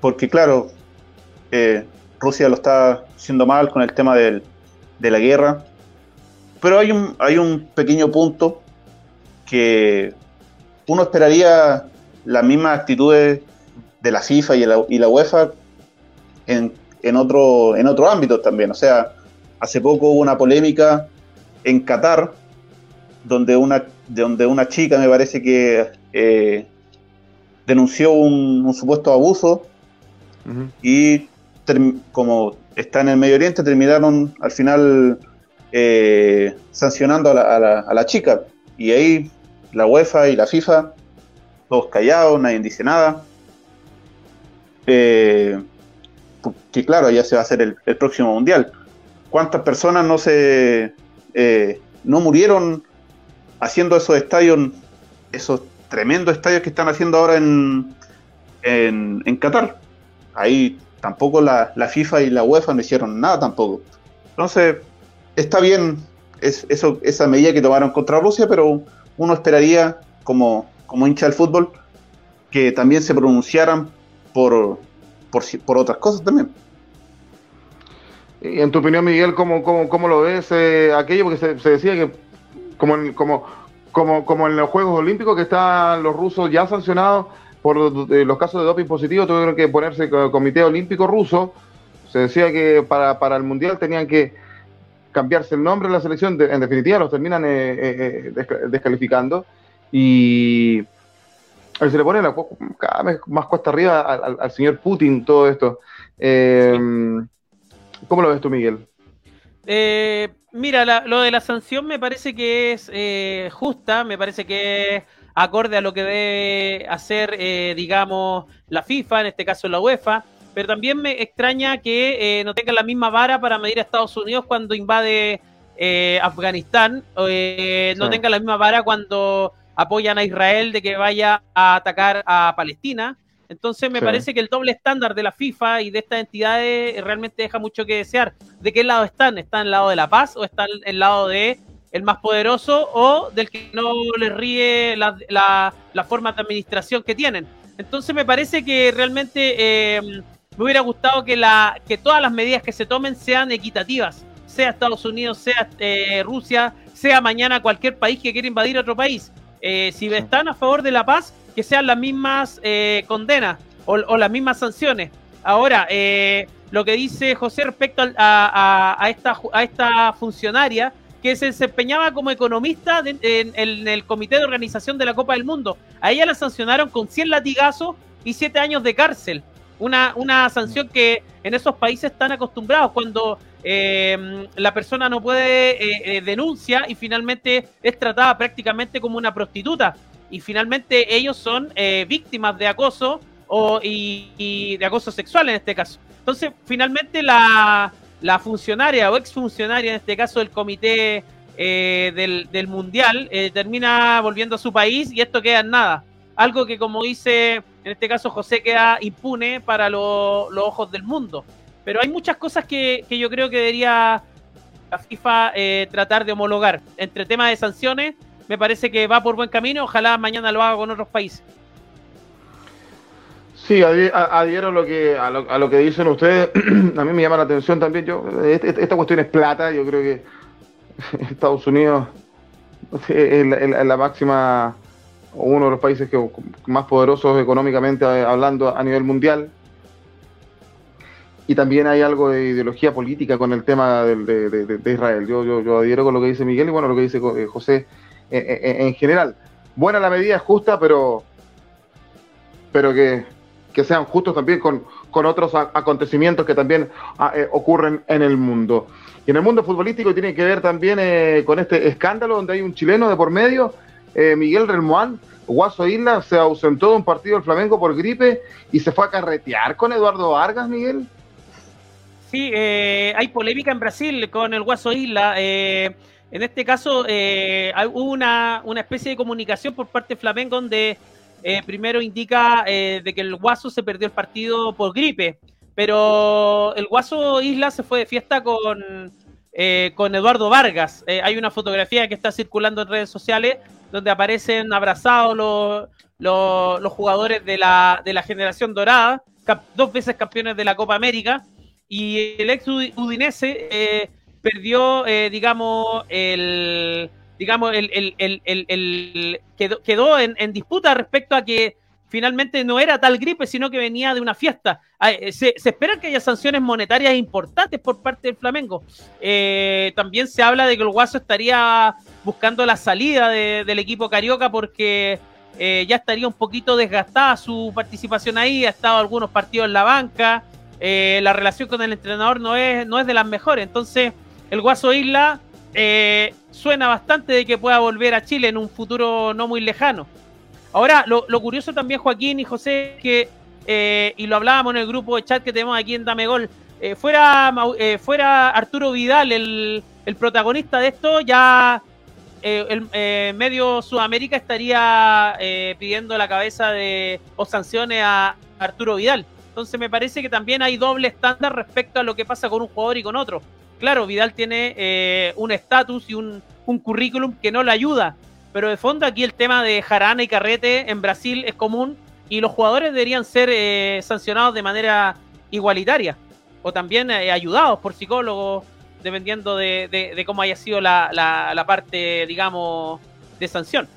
Porque claro, Rusia lo está haciendo mal con el tema del, de la guerra. Pero hay un, hay un pequeño punto que uno esperaría las mismas actitudes de la FIFA y la, y la UEFA en, en, otro, en otro ámbito también. O sea, hace poco hubo una polémica en Qatar, donde una, donde una chica me parece que eh, denunció un, supuesto abuso y como está en el Medio Oriente terminaron al final eh, sancionando a la, a, la, a la chica y ahí la UEFA y la FIFA, todos callados, nadie dice nada. Eh, que claro, ya se va a hacer el, próximo mundial. ¿Cuántas personas no se eh, no murieron haciendo esos estadios, esos tremendos estadios que están haciendo ahora en, en, Qatar? Ahí tampoco la, FIFA y la UEFA no hicieron nada tampoco. Entonces, está bien esa medida que tomaron contra Rusia, pero uno esperaría, como, como hincha del fútbol, que también se pronunciaran por, por, otras cosas también. Y en tu opinión, Miguel, ¿cómo, cómo, lo ves eh, aquello? Porque se, decía que como en los Juegos Olímpicos que están los rusos ya sancionados por eh, los casos de doping positivo, tuvieron que ponerse el Comité Olímpico Ruso. Se decía que para, para el Mundial tenían que cambiarse el nombre de la selección, en definitiva los terminan eh, descalificando. Y se le pone la, cada vez más cuesta arriba al, señor Putin todo esto. Eh, ¿Cómo lo ves tú, Miguel? Eh, mira, lo de la sanción me parece que es eh, justa, me parece que es acorde a lo que debe hacer, digamos, la FIFA, en este caso la UEFA, pero también me extraña que no tengan la misma vara para medir a Estados Unidos cuando invade Afganistán, no tengan la misma vara cuando apoyan a Israel de que vaya a atacar a Palestina. Entonces me parece que el doble estándar de la FIFA y de estas entidades realmente deja mucho que desear. ¿De qué lado están? ¿Están el lado de la paz o están el lado de el más poderoso o del que no les ríe la, la, forma de administración que tienen? Entonces me parece que realmente eh, me hubiera gustado que, la, que todas las medidas que se tomen sean equitativas, sea Estados Unidos, sea eh, Rusia, sea mañana cualquier país que quiera invadir otro país eh, si están a favor de la paz, que sean las mismas eh, condenas o, las mismas sanciones. Ahora, eh, lo que dice José respecto a, esta, a esta funcionaria que se desempeñaba como economista en, el comité de organización de la Copa del Mundo. A ella la sancionaron con 100 latigazos y 7 años de cárcel. Una, una sanción que en esos países están acostumbrados cuando eh, la persona no puede eh, eh, denuncia y finalmente es tratada prácticamente como una prostituta y finalmente ellos son eh, víctimas de acoso o, y, de acoso sexual en este caso. Entonces, finalmente la, la funcionaria o exfuncionaria, en este caso del comité del, del, mundial, termina volviendo a su país y esto queda en nada. Algo que, como dice en este caso José, queda impune para los ojos del mundo. Pero hay muchas cosas que, yo creo que debería la FIFA eh, tratar de homologar. Entre temas de sanciones, me parece que va por buen camino. Ojalá mañana lo haga con otros países. Sí, adhiero a lo que, a lo, que dicen ustedes. *clears throat* a mí me llama la atención también. Yo, este, este, esta cuestión es plata. Yo creo que *laughs* Estados Unidos es la, máxima, uno de los países que, más poderosos económicamente hablando a nivel mundial y también hay algo de ideología política con el tema de, Israel. Yo, yo, yo, adhiero con lo que dice Miguel y bueno, lo que dice eh, José eh, eh, en, general. Buena la medida, es justa, pero, pero que, sean justos también con, con otros acontecimientos que también ah, ocurren en el mundo. Y en el mundo futbolístico tiene que ver también con este escándalo donde hay un chileno de por medio, Miguel Relmoán, Guaso Isla, se ausentó de un partido del Flamengo por gripe y se fue a carretear con Eduardo Vargas, Miguel. Sí, eh, hay polémica en Brasil con el Guaso Isla. Eh, En este caso, eh, hubo una, una, especie de comunicación por parte de Flamengo donde eh, primero indica eh, de que el Guaso se perdió el partido por gripe, pero el Guaso Isla se fue de fiesta con, con Eduardo Vargas. hay una fotografía que está circulando en redes sociales donde aparecen abrazados los, los, jugadores de la, de la generación dorada, dos veces campeones de la Copa América, y el ex Udinese perdió, eh, digamos, el digamos, el, el, el, quedó, quedó en, disputa respecto a que finalmente no era tal gripe, sino que venía de una fiesta. Ah, eh, se, se espera que haya sanciones monetarias importantes por parte del Flamengo. Eh, también se habla de que el Guaso estaría buscando la salida del equipo carioca porque ya estaría un poquito desgastada su participación ahí, ha estado algunos partidos en la banca, la relación con el entrenador no es, no es de las mejores, entonces el Guaso Isla eh, suena bastante de que pueda volver a Chile en un futuro no muy lejano. Ahora, lo, curioso también, Joaquín y José, que, eh, y lo hablábamos en el grupo de chat que tenemos aquí en Dame Gol, eh, fuera, fuera Arturo Vidal el, protagonista de esto, ya el medio Sudamérica estaría pidiendo la cabeza de o sanciones a Arturo Vidal. Entonces me parece que también hay doble estándar respecto a lo que pasa con un jugador y con otro claro, Vidal tiene eh, un estatus y un, currículum que no le ayuda, pero de fondo aquí el tema de jarana y carrete en Brasil es común y los jugadores deberían ser eh, sancionados de manera igualitaria o también eh, ayudados por psicólogos, dependiendo de, cómo haya sido la, parte, digamos, de sanción.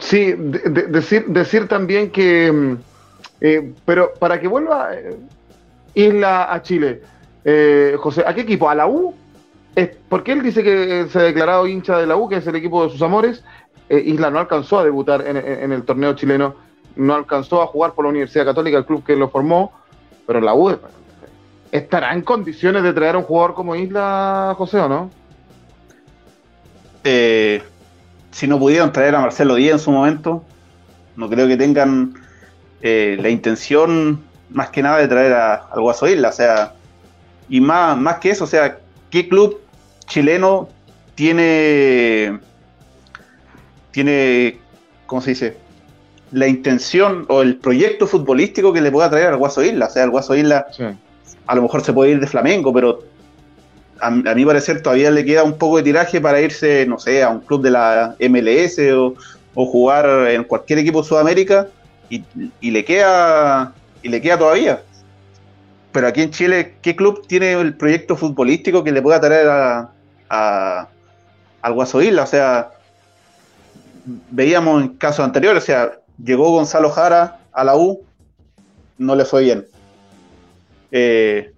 sí, decir, también que, mm, pero para que vuelva, Isla a Chile. Eh, José, ¿a qué equipo? ¿A la U? porque él dice que se ha declarado hincha de la U, que es el equipo de sus amores. Eh, Isla no alcanzó a debutar en, el torneo chileno, no alcanzó a jugar por la Universidad Católica, el club que lo formó, pero la U estará en condiciones de traer a un jugador como Isla, José, ¿o no? Eh, si no pudieron traer a Marcelo Díaz en su momento, no creo que tengan la intención más que nada de traer a, al Guaso Isla, o sea, y más, más que eso, o sea, ¿qué club chileno tiene, tiene, ¿cómo se dice? La intención o el proyecto futbolístico que le pueda traer al Guaso Isla, o sea, el Guaso Isla a lo mejor se puede ir de Flamengo, pero a, mi parecer todavía le queda un poco de tiraje para irse, no sé, a un club de la MLS o, o jugar en cualquier equipo de Sudamérica y, y le queda y le queda todavía. Pero aquí en Chile, ¿qué club tiene el proyecto futbolístico que le pueda traer a, al Guaso Isla? O sea, veíamos en casos anteriores, o sea, llegó Gonzalo Jara a la U, no le fue bien. Eh,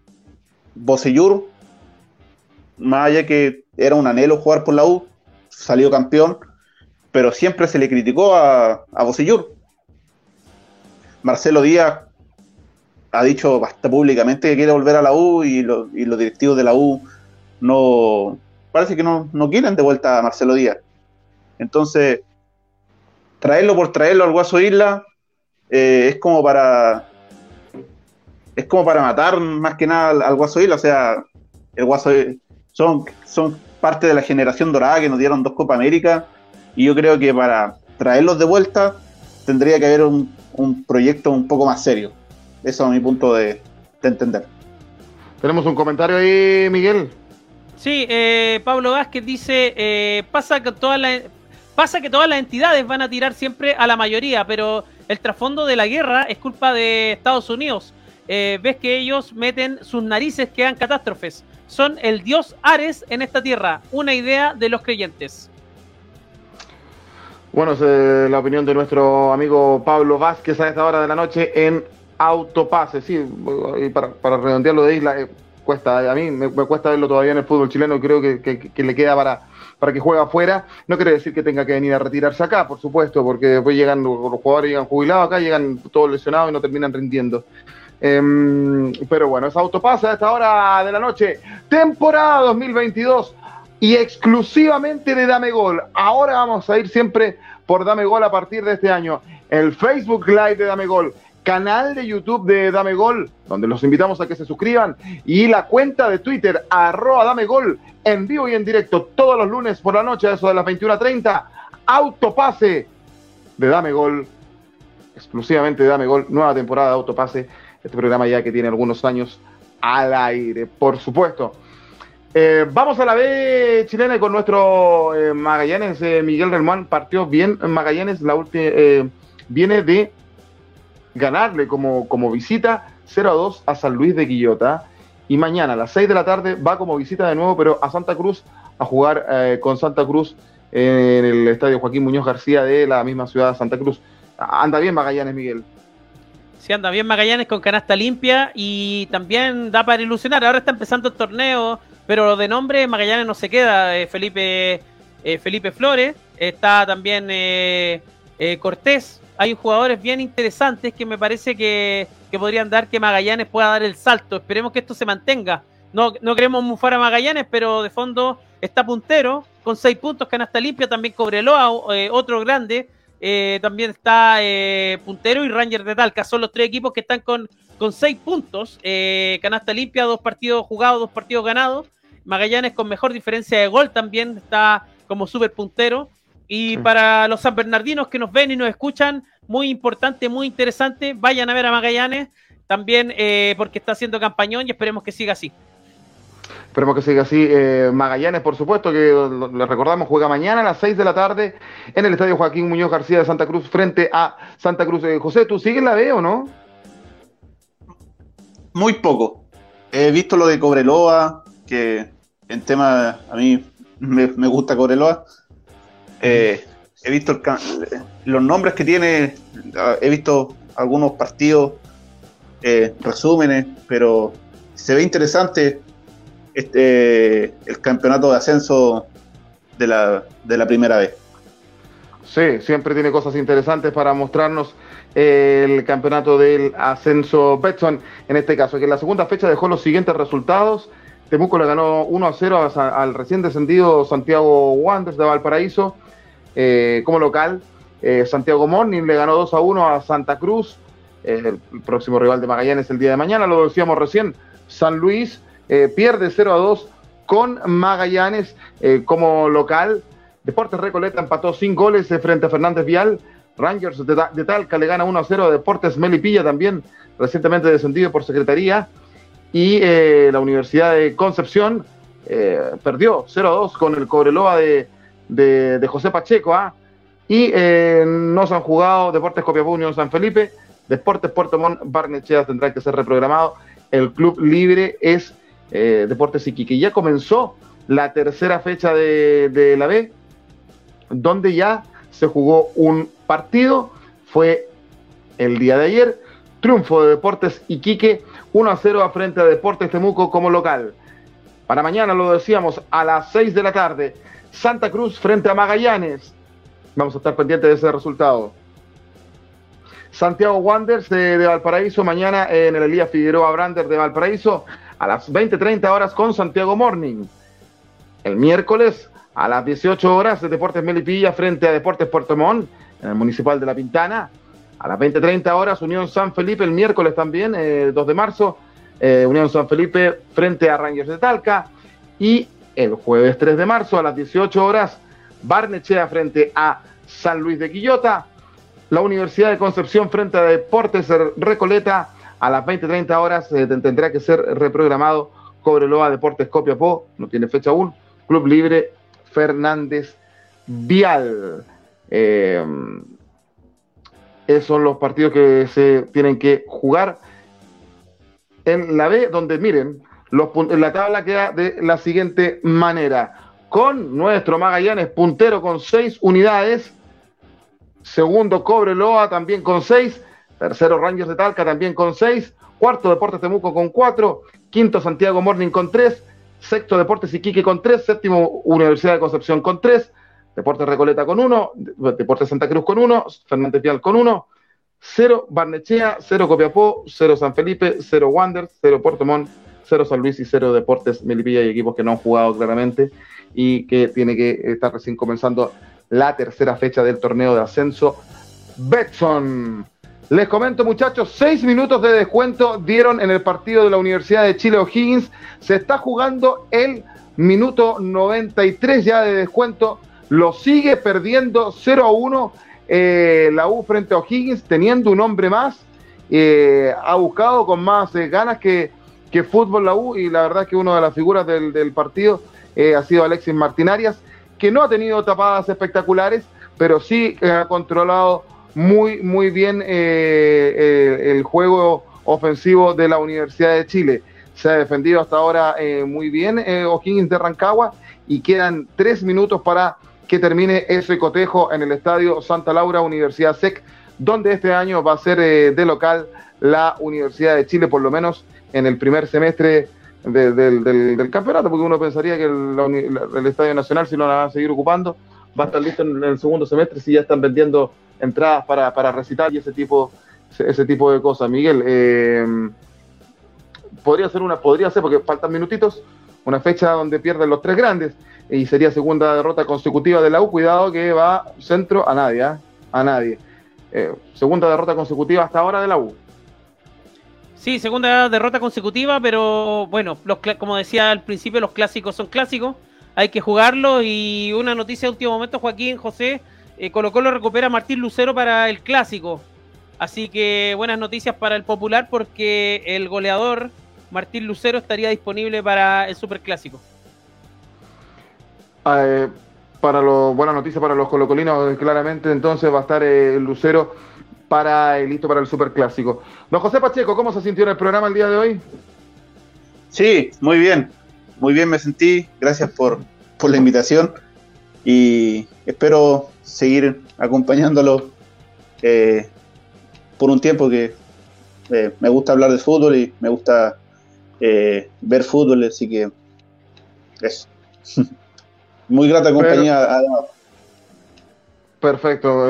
Bocellur, más allá que era un anhelo jugar por la U, salió campeón, pero siempre se le criticó a, a Bocellur. Marcelo Díaz ha dicho bastante públicamente que quiere volver a la U y, los directivos de la U no parece que no, quieren de vuelta a Marcelo Díaz. Entonces, traerlo por traerlo al Guaso Isla eh, es como para es como para matar más que nada al, Guaso Isla. O sea, el Guaso son, son parte de la generación dorada que nos dieron dos Copa América y yo creo que para traerlos de vuelta tendría que haber un, un proyecto un poco más serio. Eso es mi punto de, entender. Tenemos un comentario ahí, Miguel. Sí, eh, Pablo Vázquez dice, eh, pasa, que todas las, pasa que todas las entidades van a tirar siempre a la mayoría, pero el trasfondo de la guerra es culpa de Estados Unidos. Eh, ves que ellos meten sus narices, quedan catástrofes. Son el dios Ares en esta tierra, una idea de los creyentes. Bueno, es la opinión de nuestro amigo Pablo Vázquez a esta hora de la noche en autopase, sí, para, para redondearlo de isla, eh, cuesta, a mí me, cuesta verlo todavía en el fútbol chileno, creo que, le queda para, para que juegue afuera. No quiere decir que tenga que venir a retirarse acá, por supuesto, porque después llegan los jugadores llegan jubilados acá, llegan todos lesionados y no terminan rindiendo. Em, pero bueno, es autopase a esta hora de la noche, temporada 2022 y exclusivamente de Dame Gol. Ahora vamos a ir siempre por Dame Gol a partir de este año. El Facebook Live de Dame Gol canal de YouTube de Dame Gol, donde los invitamos a que se suscriban, y la cuenta de Twitter, arroba Dame Gol, en vivo y en directo todos los lunes por la noche, a eso de las 21.30, autopase de Dame Gol, exclusivamente de Dame Gol, nueva temporada de autopase, este programa ya que tiene algunos años al aire, por supuesto. Eh, vamos a la B chilena con nuestro eh, Magallanes, eh, Miguel Relmán partió bien Magallanes, la última viene de ganarle como, como visita 0 a 2 a San Luis de Quillota. Y mañana a las 6 de la tarde va como visita de nuevo, pero a Santa Cruz, a jugar con Santa Cruz en el estadio Joaquín Muñoz García de la misma ciudad de Santa Cruz. Anda bien Magallanes, Miguel. Sí, anda bien Magallanes con canasta limpia y también da para ilusionar. Ahora está empezando el torneo, pero de nombre Magallanes no se queda. Eh, Felipe, eh, Felipe Flores, está también eh, Cortés. Hay jugadores bien interesantes que me parece que, podrían dar que Magallanes pueda dar el salto. Esperemos que esto se mantenga. No, no queremos mufar a Magallanes, pero de fondo está puntero con seis puntos, canasta limpia. También Cobreloa, otro grande eh, también está eh, Puntero y Ranger de Talca. Son los tres equipos que están con, con seis puntos. Eh, canasta limpia, dos partidos jugados, dos partidos ganados. Magallanes con mejor diferencia de gol también está como súper puntero. Y para los San Bernardinos que nos ven y nos escuchan, muy importante, muy interesante, vayan a ver a Magallanes también porque está haciendo campañón y esperemos que siga así. Esperemos que siga así. Eh, Magallanes, por supuesto, que le recordamos, juega mañana a las 6 de la tarde en el Estadio Joaquín Muñoz García de Santa Cruz frente a Santa Cruz. Eh, José, ¿tú sigues la B o no? Muy poco. He visto lo de Cobreloa, que en tema a mí me, gusta Cobreloa. Eh, he visto los nombres que tiene, he visto algunos partidos, resúmenes, pero se ve interesante este, el campeonato de ascenso de la, de la primera vez. Sí, siempre tiene cosas interesantes para mostrarnos el campeonato del ascenso Betson, en este caso, que en la segunda fecha dejó los siguientes resultados. Temuco le ganó 1 a 0 al recién descendido Santiago Wanderers de Valparaíso eh, como local. Eh, Santiago Morning le ganó 2 a 1 a Santa Cruz, el próximo rival de Magallanes el día de mañana, lo decíamos recién. San Luis eh, pierde 0 a 2 con Magallanes como local. Deportes Recoleta empató sin goles frente a Fernández Vial. Rangers de, Talca le gana 1 a 0 a Deportes Melipilla, también recientemente descendido por Secretaría. Y la Universidad de Concepción perdió 0 a 2 con el Cobreloa de, de, José Pacheco. ¿ah? Y no se han jugado Deportes Copiapó Unión San Felipe. Deportes Puerto Montt Barnechea tendrá que ser reprogramado. El club libre es eh, Deportes Iquique. Ya comenzó la tercera fecha de, la B, donde ya se jugó un partido, fue el día de ayer, triunfo de Deportes Iquique, 1 a 0 a frente a Deportes Temuco como local. Para mañana, lo decíamos, a las 6 de la tarde, Santa Cruz frente a Magallanes. Vamos a estar pendientes de ese resultado. Santiago Wanderers de, Valparaíso, mañana en el Elías Figueroa Brander de Valparaíso, a las 20.30 horas con Santiago Morning. El miércoles a las 18 horas de Deportes Melipilla frente a Deportes Puerto Montt en el Municipal de La Pintana. A las 20.30 horas Unión San Felipe el miércoles también, 2 eh, de marzo, eh, Unión San Felipe frente a Rangers de Talca. Y el jueves 3 de marzo a las 18 horas Barnechea frente a San Luis de Quillota. La Universidad de Concepción frente a Deportes Recoleta a las 20-30 horas eh, tendrá que ser reprogramado Cobreloa Deportes Copiapó, no tiene fecha aún, Club Libre Fernández Vial. Eh, esos son los partidos que se tienen que jugar en la B, donde miren, la tabla queda de la siguiente manera. Con nuestro Magallanes puntero con seis unidades. Segundo Cobreloa también con seis. Tercero, Rangers de Talca también con seis. Cuarto, Deportes Temuco con cuatro. Quinto, Santiago Morning con tres. Sexto, Deportes Iquique con tres. Séptimo, Universidad de Concepción con tres. Deportes Recoleta con uno. Deportes Santa Cruz con uno. Fernández Vial con uno. Cero Barnechea, cero Copiapó, cero San Felipe, cero Wanderers, cero Puerto Montt, cero San Luis y cero Deportes Melipilla y equipos que no han jugado claramente y que tiene que estar recién comenzando la tercera fecha del torneo de ascenso. Betson Les comento, muchachos, seis minutos de descuento dieron en el partido de la Universidad de Chile O'Higgins. Se está jugando el minuto 93 ya de descuento. Lo sigue perdiendo 0 a 1 eh, la U frente a O'Higgins, teniendo un hombre más. Eh, ha buscado con más eh, ganas que, que, fútbol la U y la verdad que una de las figuras del, del partido ha sido Alexis Martinarias, que no ha tenido tapadas espectaculares, pero sí ha controlado muy, muy bien eh, el juego ofensivo de la Universidad de Chile. Se ha defendido hasta ahora eh, muy bien eh, O'Higgins de Rancagua y quedan tres minutos para que termine ese cotejo en el estadio Santa Laura Universidad SEC, donde este año va a ser de local la Universidad de Chile, por lo menos en el primer semestre del, campeonato, porque uno pensaría que el, Estadio Nacional, si no la van a seguir ocupando, va a estar listo en, el segundo semestre si ya están vendiendo entradas para, para recitar y ese tipo, ese tipo de cosas. Miguel, eh, podría ser una, podría ser, porque faltan minutitos, una fecha donde pierden los tres grandes y sería segunda derrota consecutiva de la U. Cuidado que va centro a nadie, ¿eh? a nadie. Eh, segunda derrota consecutiva hasta ahora de la U. Sí, segunda derrota consecutiva, pero bueno, los, como decía al principio, los clásicos son clásicos, hay que jugarlo y una noticia de último momento, Joaquín José, eh, Colo Colo recupera a Martín Lucero para el clásico. Así que buenas noticias para el Popular porque el goleador Martín Lucero estaría disponible para el Superclásico. Ah, eh, para lo, buena noticia para los colocolinos, claramente entonces va a estar el eh, Lucero para listo para el Superclásico. Don José Pacheco, ¿cómo se sintió en el programa el día de hoy? Sí, muy bien, muy bien me sentí. Gracias por, por la invitación y espero seguir acompañándolo eh, por un tiempo que eh, me gusta hablar de fútbol y me gusta eh, ver fútbol, así que es *laughs* muy grata compañía además. Perfecto,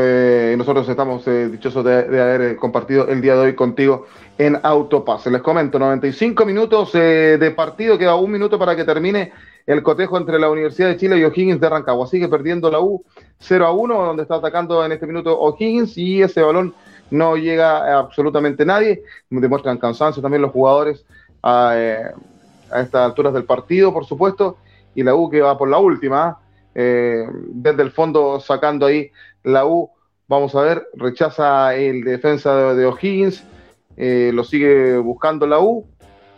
nosotros estamos dichosos de, haber compartido el día de hoy contigo en Autopase. Les comento, 95 minutos de partido, queda un minuto para que termine el cotejo entre la Universidad de Chile y O'Higgins de Rancagua. Sigue perdiendo la U 0 a 1, donde está atacando en este minuto O'Higgins y ese balón no llega a absolutamente nadie. Demuestran cansancio también los jugadores a, eh, estas alturas del partido, por supuesto. Y la U que va por la última, eh, desde el fondo sacando ahí la U. Vamos a ver, rechaza el defensa de, O'Higgins, eh, lo sigue buscando la U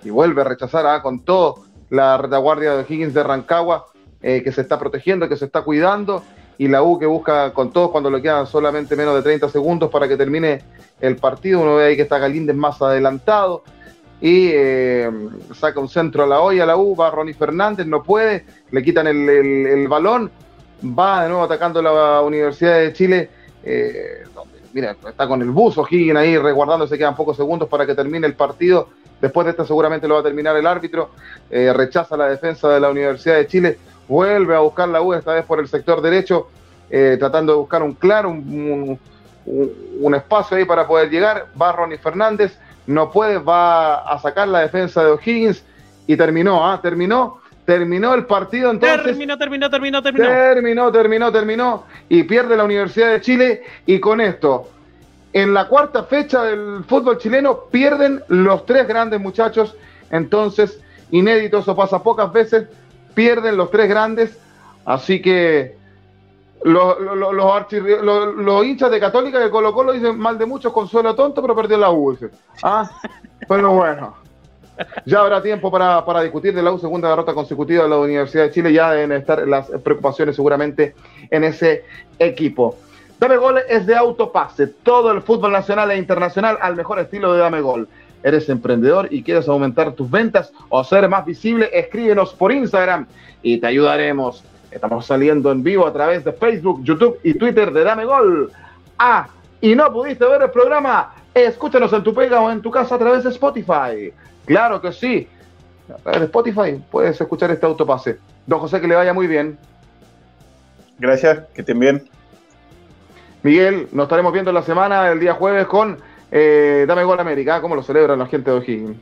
y vuelve a rechazar ah, con todo la retaguardia de Higgins de Rancagua, eh, que se está protegiendo, que se está cuidando, y la U que busca con todos cuando le quedan solamente menos de 30 segundos para que termine el partido. Uno ve ahí que está Galíndez más adelantado y eh, saca un centro a la olla, la U, va Ronnie Fernández, no puede, le quitan el, balón, va de nuevo atacando la Universidad de Chile. Eh, mira, está con el buzo Higgins ahí resguardándose, quedan pocos segundos para que termine el partido Después de esta seguramente lo va a terminar el árbitro. Eh, rechaza la defensa de la Universidad de Chile. Vuelve a buscar la U, esta vez por el sector derecho, eh, tratando de buscar un claro, un, espacio ahí para poder llegar. Va Ronnie Fernández, no puede, va a sacar la defensa de O'Higgins y terminó, ¿ah? Terminó, terminó el partido entonces. Terminó, terminó, terminó, terminó. Terminó, terminó, terminó. Y pierde la Universidad de Chile. Y con esto, en la cuarta fecha del fútbol chileno pierden los tres grandes muchachos, entonces inédito, eso pasa pocas veces, pierden los tres grandes, así que los, los, hinchas de Católica de Colo Colo dicen mal de muchos, consuelo tonto, pero perdió la U. Ah, pero bueno, ya habrá tiempo para, para, discutir de la U, segunda derrota consecutiva de la Universidad de Chile, ya deben estar las preocupaciones seguramente en ese equipo. Dame Gol es de autopase, todo el fútbol nacional e internacional al mejor estilo de Dame Gol. ¿Eres emprendedor y quieres aumentar tus ventas o ser más visible? Escríbenos por Instagram y te ayudaremos. Estamos saliendo en vivo a través de Facebook, YouTube y Twitter de Dame Gol. Ah, y no pudiste ver el programa, escúchanos en tu pega o en tu casa a través de Spotify. Claro que sí. A través de Spotify puedes escuchar este autopase. Don José, que le vaya muy bien. Gracias, que estén bien. Miguel, nos estaremos viendo en la semana, el día jueves, con eh, Dame Gol América. ¿Cómo lo celebran la gente de O'Higgins?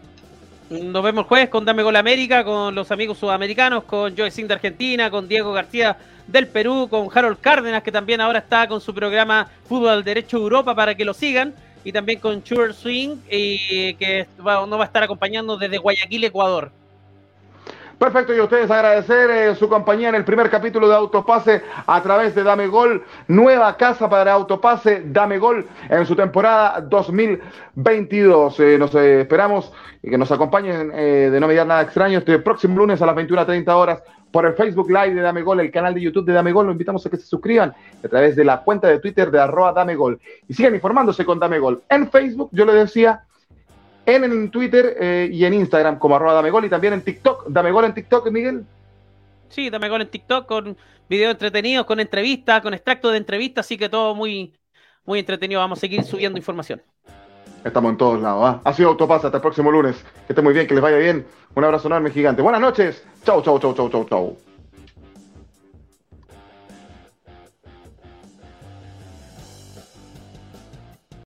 Nos vemos jueves con Dame Gol América, con los amigos sudamericanos, con Joe Singh de Argentina, con Diego García del Perú, con Harold Cárdenas, que también ahora está con su programa Fútbol Derecho de Europa para que lo sigan. y también con Sure Swing, y que nos va a estar acompañando desde Guayaquil, Ecuador. Perfecto, y ustedes agradecer eh, su compañía en el primer capítulo de Autopase a través de Dame Gol, nueva casa para Autopase, Dame Gol en su temporada 2022. Eh, nos eh, esperamos y que nos acompañen de no mediar nada extraño este próximo lunes a las 21.30 horas por el Facebook Live de Dame Gol, el canal de YouTube de Dame Gol. Lo invitamos a que se suscriban a través de la cuenta de Twitter de arroba Dame Gol y sigan informándose con Dame Gol. En Facebook, yo le decía, en, Twitter eh, y en Instagram como arroba Damegol y también en TikTok. Damegol en TikTok, Miguel. Sí, Damegol en TikTok con videos entretenidos, con entrevistas, con extractos de entrevistas, así que todo muy, muy entretenido. Vamos a seguir subiendo información. Estamos en todos lados. ¿ah? Ha sido Autopasa. Hasta el próximo lunes. Que esté muy bien, que les vaya bien. Un abrazo enorme, gigante. Buenas noches. Chau, chau, chau, chau, chau, chau.